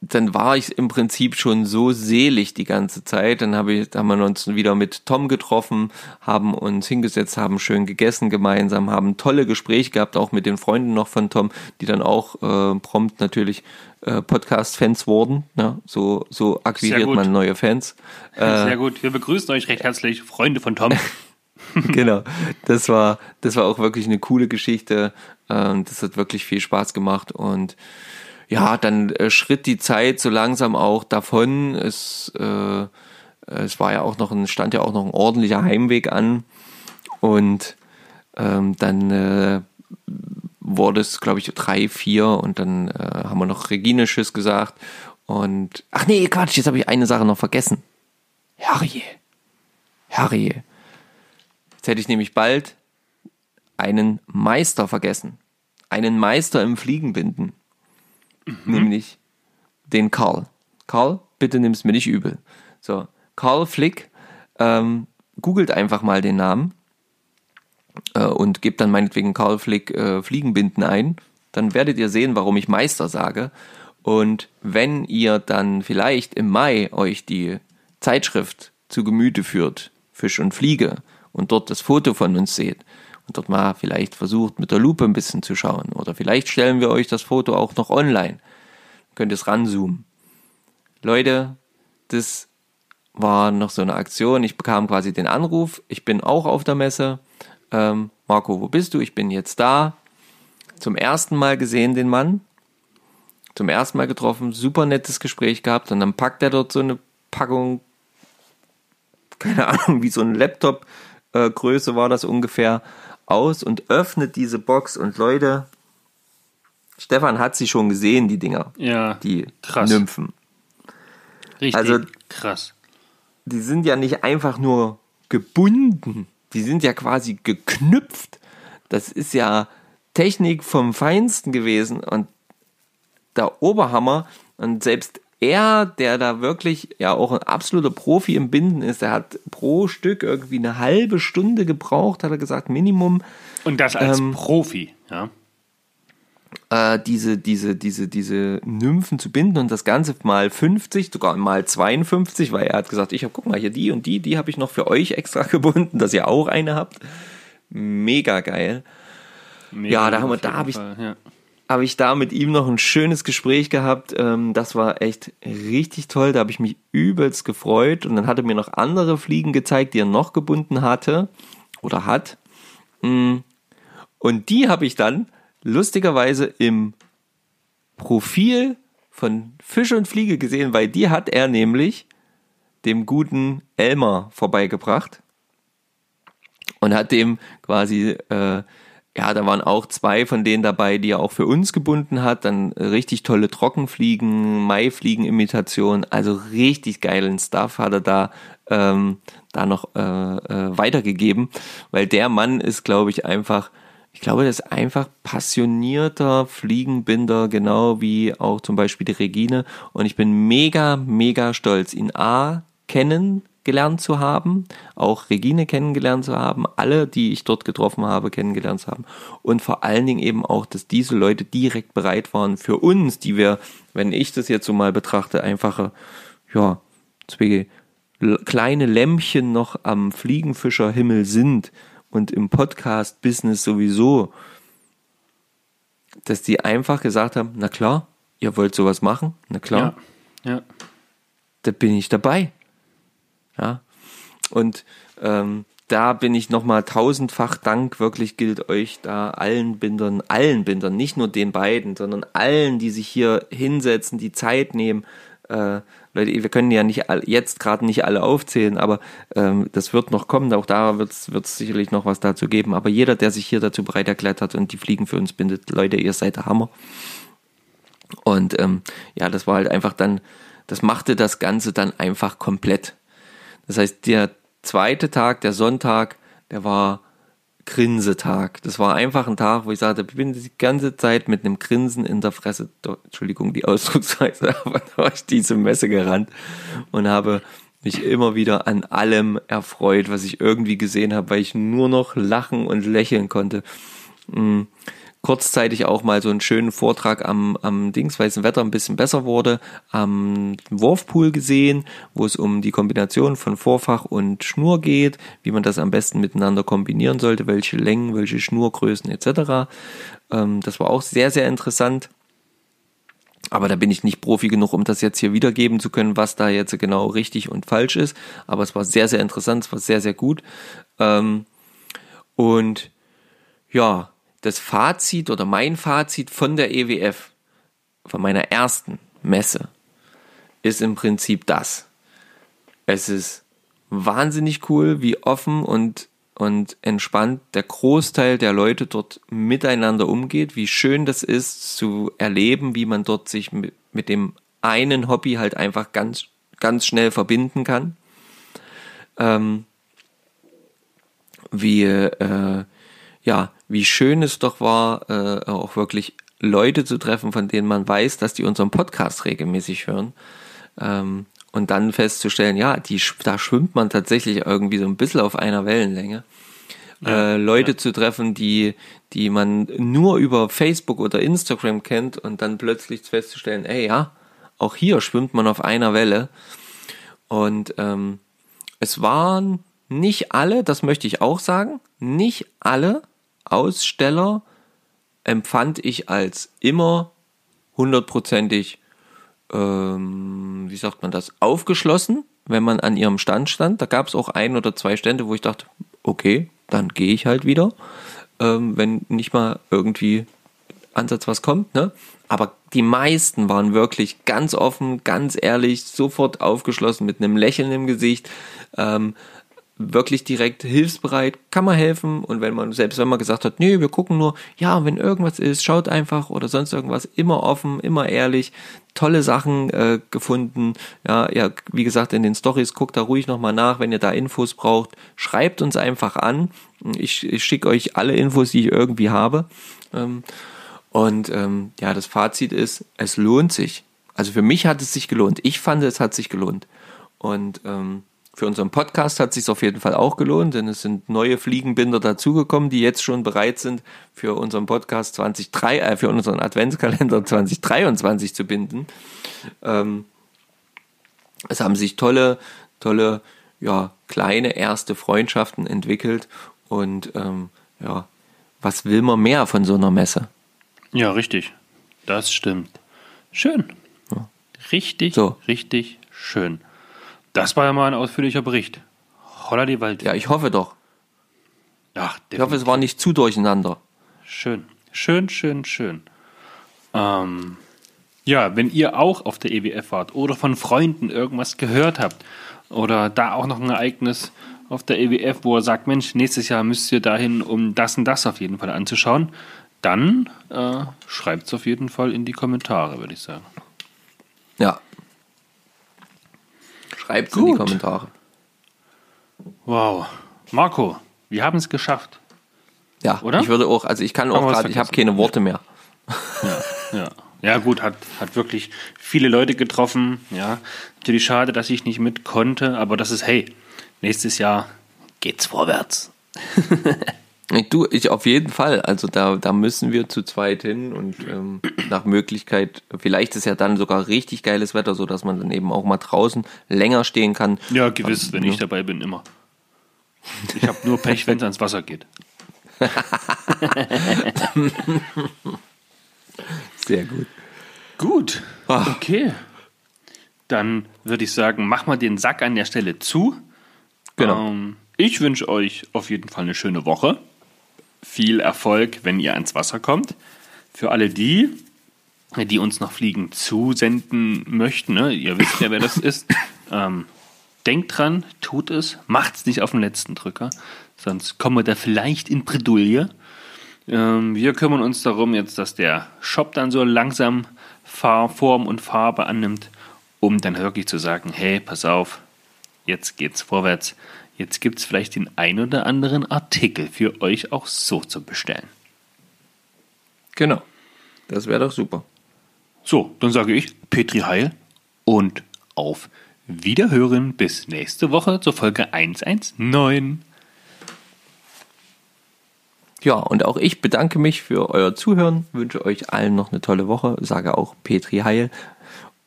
dann war ich im Prinzip schon so selig die ganze Zeit. Dann habe ich, haben wir uns wieder mit Tom getroffen, haben uns hingesetzt, haben schön gegessen gemeinsam, haben tolle Gespräche gehabt, auch mit den Freunden noch von Tom, die dann auch äh, prompt natürlich äh, Podcast-Fans wurden. Ne? So, so akquiriert man neue Fans. [LAUGHS] Sehr gut. Wir begrüßen euch recht herzlich, Freunde von Tom. [LAUGHS] genau. Das war, das war auch wirklich eine coole Geschichte. Ähm, das hat wirklich viel Spaß gemacht und ja, dann äh, schritt die Zeit so langsam auch davon. Es, äh, es war ja auch noch ein, stand ja auch noch ein ordentlicher Heimweg an und ähm, dann äh, wurde es, glaube ich, drei, vier und dann äh, haben wir noch Regine Tschüss gesagt und ach nee, Quatsch, jetzt habe ich eine Sache noch vergessen. Herrje. Herrje. Jetzt hätte ich nämlich bald einen Meister vergessen. Einen Meister im Fliegenbinden. Nämlich den Karl. Karl, bitte nimm's mir nicht übel. So, Karl Flick, ähm, googelt einfach mal den Namen äh, und gebt dann meinetwegen Karl Flick äh, Fliegenbinden ein. Dann werdet ihr sehen, warum ich Meister sage. Und wenn ihr dann vielleicht im Mai euch die Zeitschrift zu Gemüte führt, Fisch und Fliege, und dort das Foto von uns seht dort mal vielleicht versucht mit der Lupe ein bisschen zu schauen oder vielleicht stellen wir euch das Foto auch noch online, könnt ihr es ranzoomen. Leute, das war noch so eine Aktion. Ich bekam quasi den Anruf. Ich bin auch auf der Messe. Ähm, Marco, wo bist du? Ich bin jetzt da. Zum ersten Mal gesehen den Mann. Zum ersten Mal getroffen. Super nettes Gespräch gehabt. Und dann packt er dort so eine Packung, keine Ahnung, wie so ein Laptop äh, Größe war das ungefähr, aus und öffnet diese Box. Und Leute, Stefan hat sie schon gesehen, die Dinger. Ja, Die krass. Nymphen. Richtig Also- krass. die sind ja nicht einfach nur gebunden, die sind ja quasi geknüpft. Das ist ja Technik vom Feinsten gewesen und der Oberhammer. Und selbst er, der da wirklich ja auch ein absoluter Profi im Binden ist, der hat pro Stück irgendwie eine halbe Stunde gebraucht, hat er gesagt, Minimum. Und das als Ähm, Profi, ja. äh, diese, diese, diese, diese Nymphen zu binden und das Ganze mal 50, sogar mal 52, weil er hat gesagt, ich habe, guck mal, hier die und die, die habe ich noch für euch extra [LAUGHS] gebunden, dass ihr auch eine habt. Mega geil. Mega Ja, da haben wir- da jeden hab ich- Fall, ja. Habe ich da mit ihm noch ein schönes Gespräch gehabt. Ähm, das war echt richtig toll. Da habe ich mich übelst gefreut. Und dann hat er mir noch andere Fliegen gezeigt, die er noch gebunden hatte oder hat. Mm. Und die habe ich dann lustigerweise im Profil von Fisch und Fliege gesehen, weil die hat er nämlich dem guten Elmar vorbeigebracht und hat dem quasi, äh, ja, da waren auch zwei von denen dabei, die er auch für uns gebunden hat, dann richtig tolle Trockenfliegen, Maifliegen-Imitation, also richtig geilen Stuff hat er da, ähm, da noch äh, äh, weitergegeben, weil der Mann ist, glaube ich, einfach ich glaube, das ist einfach passionierter Fliegenbinder, genau wie auch zum Beispiel die Regine. Und ich bin mega, mega stolz, ihn A kennengelernt zu haben, auch Regine kennengelernt zu haben, alle, die ich dort getroffen habe, kennengelernt zu haben. Und vor allen Dingen eben auch, dass diese Leute direkt bereit waren für uns, die wir, wenn ich das jetzt so mal betrachte, einfache, ja, zwei kleine Lämpchen noch am Fliegenfischerhimmel sind und im Podcast-Business sowieso, dass die einfach gesagt haben, na klar, ihr wollt sowas machen, na klar, Ja. ja. da bin ich dabei. Ja. Und ähm, da bin ich nochmal tausendfach Dank, wirklich gilt euch da allen Bindern, allen Bindern, nicht nur den beiden, sondern allen, die sich hier hinsetzen, die Zeit nehmen. Äh, Leute, wir können ja nicht all, jetzt gerade nicht alle aufzählen, aber ähm, das wird noch kommen, auch da wird es sicherlich noch was dazu geben. Aber jeder, der sich hier dazu bereit erklärt hat und die Fliegen für uns bindet, Leute, ihr seid der Hammer. Und ähm, ja, das war halt einfach dann, das machte das Ganze dann einfach komplett. Das heißt, der zweite Tag, der Sonntag, der war Grinsetag. Das war einfach ein Tag, wo ich sagte, ich bin die ganze Zeit mit einem Grinsen in der Fresse, Entschuldigung, die Ausdrucksweise, [LAUGHS] aber da war ich diese Messe gerannt und habe mich immer wieder an allem erfreut, was ich irgendwie gesehen habe, weil ich nur noch lachen und lächeln konnte. Kurzzeitig auch mal so einen schönen Vortrag am, am Dings, weil das Wetter ein bisschen besser wurde, am Wurfpool gesehen, wo es um die Kombination von Vorfach und Schnur geht, wie man das am besten miteinander kombinieren sollte, welche Längen, welche Schnurgrößen etc. Ähm, das war auch sehr, sehr interessant. Aber da bin ich nicht Profi genug, um das jetzt hier wiedergeben zu können, was da jetzt genau richtig und falsch ist. Aber es war sehr, sehr interessant, es war sehr, sehr gut. Ähm, und ja, das Fazit oder mein Fazit von der EWF, von meiner ersten Messe, ist im Prinzip das. Es ist wahnsinnig cool, wie offen und, und entspannt der Großteil der Leute dort miteinander umgeht, wie schön das ist zu erleben, wie man dort sich mit, mit dem einen Hobby halt einfach ganz, ganz schnell verbinden kann. Ähm, wie, äh, ja, wie schön es doch war, äh, auch wirklich Leute zu treffen, von denen man weiß, dass die unseren Podcast regelmäßig hören. Ähm, und dann festzustellen, ja, die, da schwimmt man tatsächlich irgendwie so ein bisschen auf einer Wellenlänge. Ja, äh, Leute ja. zu treffen, die, die man nur über Facebook oder Instagram kennt und dann plötzlich festzustellen, ey, ja, auch hier schwimmt man auf einer Welle. Und ähm, es waren nicht alle, das möchte ich auch sagen, nicht alle Aussteller empfand ich als immer hundertprozentig, ähm, wie sagt man das, aufgeschlossen, wenn man an ihrem Stand stand. Da gab es auch ein oder zwei Stände, wo ich dachte, okay, dann gehe ich halt wieder, ähm, wenn nicht mal irgendwie Ansatz was kommt, ne? Aber die meisten waren wirklich ganz offen, ganz ehrlich, sofort aufgeschlossen, mit einem Lächeln im Gesicht, ähm, wirklich direkt hilfsbereit, kann man helfen. Und wenn man, selbst wenn man gesagt hat, nee, wir gucken nur, ja, wenn irgendwas ist, schaut einfach oder sonst irgendwas, immer offen, immer ehrlich, tolle Sachen äh, gefunden, ja, ja, wie gesagt, in den Stories guckt da ruhig nochmal nach, wenn ihr da Infos braucht, schreibt uns einfach an, ich, ich schicke euch alle Infos, die ich irgendwie habe. Ähm, und ähm, ja, das Fazit ist, es lohnt sich, also für mich hat es sich gelohnt, ich fand, es hat sich gelohnt. Und ähm, für unseren Podcast hat es sich auf jeden Fall auch gelohnt, denn es sind neue Fliegenbinder dazugekommen, die jetzt schon bereit sind, für unseren Podcast 2023, äh, für unseren Adventskalender [LAUGHS] 2023 zu binden. Ähm, es haben sich tolle, tolle, ja, kleine erste Freundschaften entwickelt und ähm, ja, was will man mehr von so einer Messe? Ja, richtig. Das stimmt. Schön. Richtig, So. richtig schön. Das war ja mal ein ausführlicher Bericht. Holla die Wald. Ja, ich hoffe doch. Ach, Ich hoffe, es war nicht zu durcheinander. Schön. Schön, schön, schön. Ähm, ja, wenn ihr auch auf der EWF wart oder von Freunden irgendwas gehört habt oder da auch noch ein Ereignis auf der EWF, wo er sagt, Mensch, nächstes Jahr müsst ihr dahin, um das und das auf jeden Fall anzuschauen, dann äh, schreibt es auf jeden Fall in die Kommentare, würde ich sagen. Ja. Schreibt in die. Kommentare. Wow. Marco, wir haben es geschafft. Ja, Oder? ich würde auch, also ich kann Haben auch gerade, ich habe keine Worte mehr. Ja, ja. Ja, gut, hat, hat wirklich viele Leute getroffen. Ja, natürlich schade, dass ich nicht mit konnte, aber das ist, hey, nächstes Jahr geht's vorwärts. [LAUGHS] Du, ich auf jeden Fall. Also da, da müssen wir zu zweit hin und ähm, nach Möglichkeit, vielleicht ist ja dann sogar richtig geiles Wetter, so dass man dann eben auch mal draußen länger stehen kann. Ja, gewiss, wenn ich dabei bin, immer. Ich habe nur Pech, wenn es ans Wasser geht. [LAUGHS] Sehr gut. Gut, Ah. okay. Dann würde ich sagen, mach mal den Sack an der Stelle zu. Genau. Ähm, ich wünsche euch auf jeden Fall eine schöne Woche. Viel Erfolg, wenn ihr ans Wasser kommt. Für alle die, die uns noch Fliegen zusenden möchten, ne? ihr wisst ja, wer das [LAUGHS] ist. Ähm, denkt dran, tut es, macht's nicht auf den letzten Drücker, sonst kommen wir da vielleicht in Bredouille. Ähm, wir kümmern uns darum jetzt, dass der Shop dann so langsam Fahr Form und Farbe annimmt, um dann wirklich zu sagen, hey, pass auf, jetzt geht's vorwärts. Jetzt gibt's vielleicht den ein oder anderen Artikel für euch auch so zu bestellen. Genau. Das wäre doch super. So, dann sage ich Petri Heil und auf Wiederhören bis nächste Woche zur Folge 119. Ja, und auch ich bedanke mich für euer Zuhören, wünsche euch allen noch eine tolle Woche, sage auch Petri Heil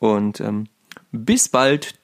und ähm, bis bald.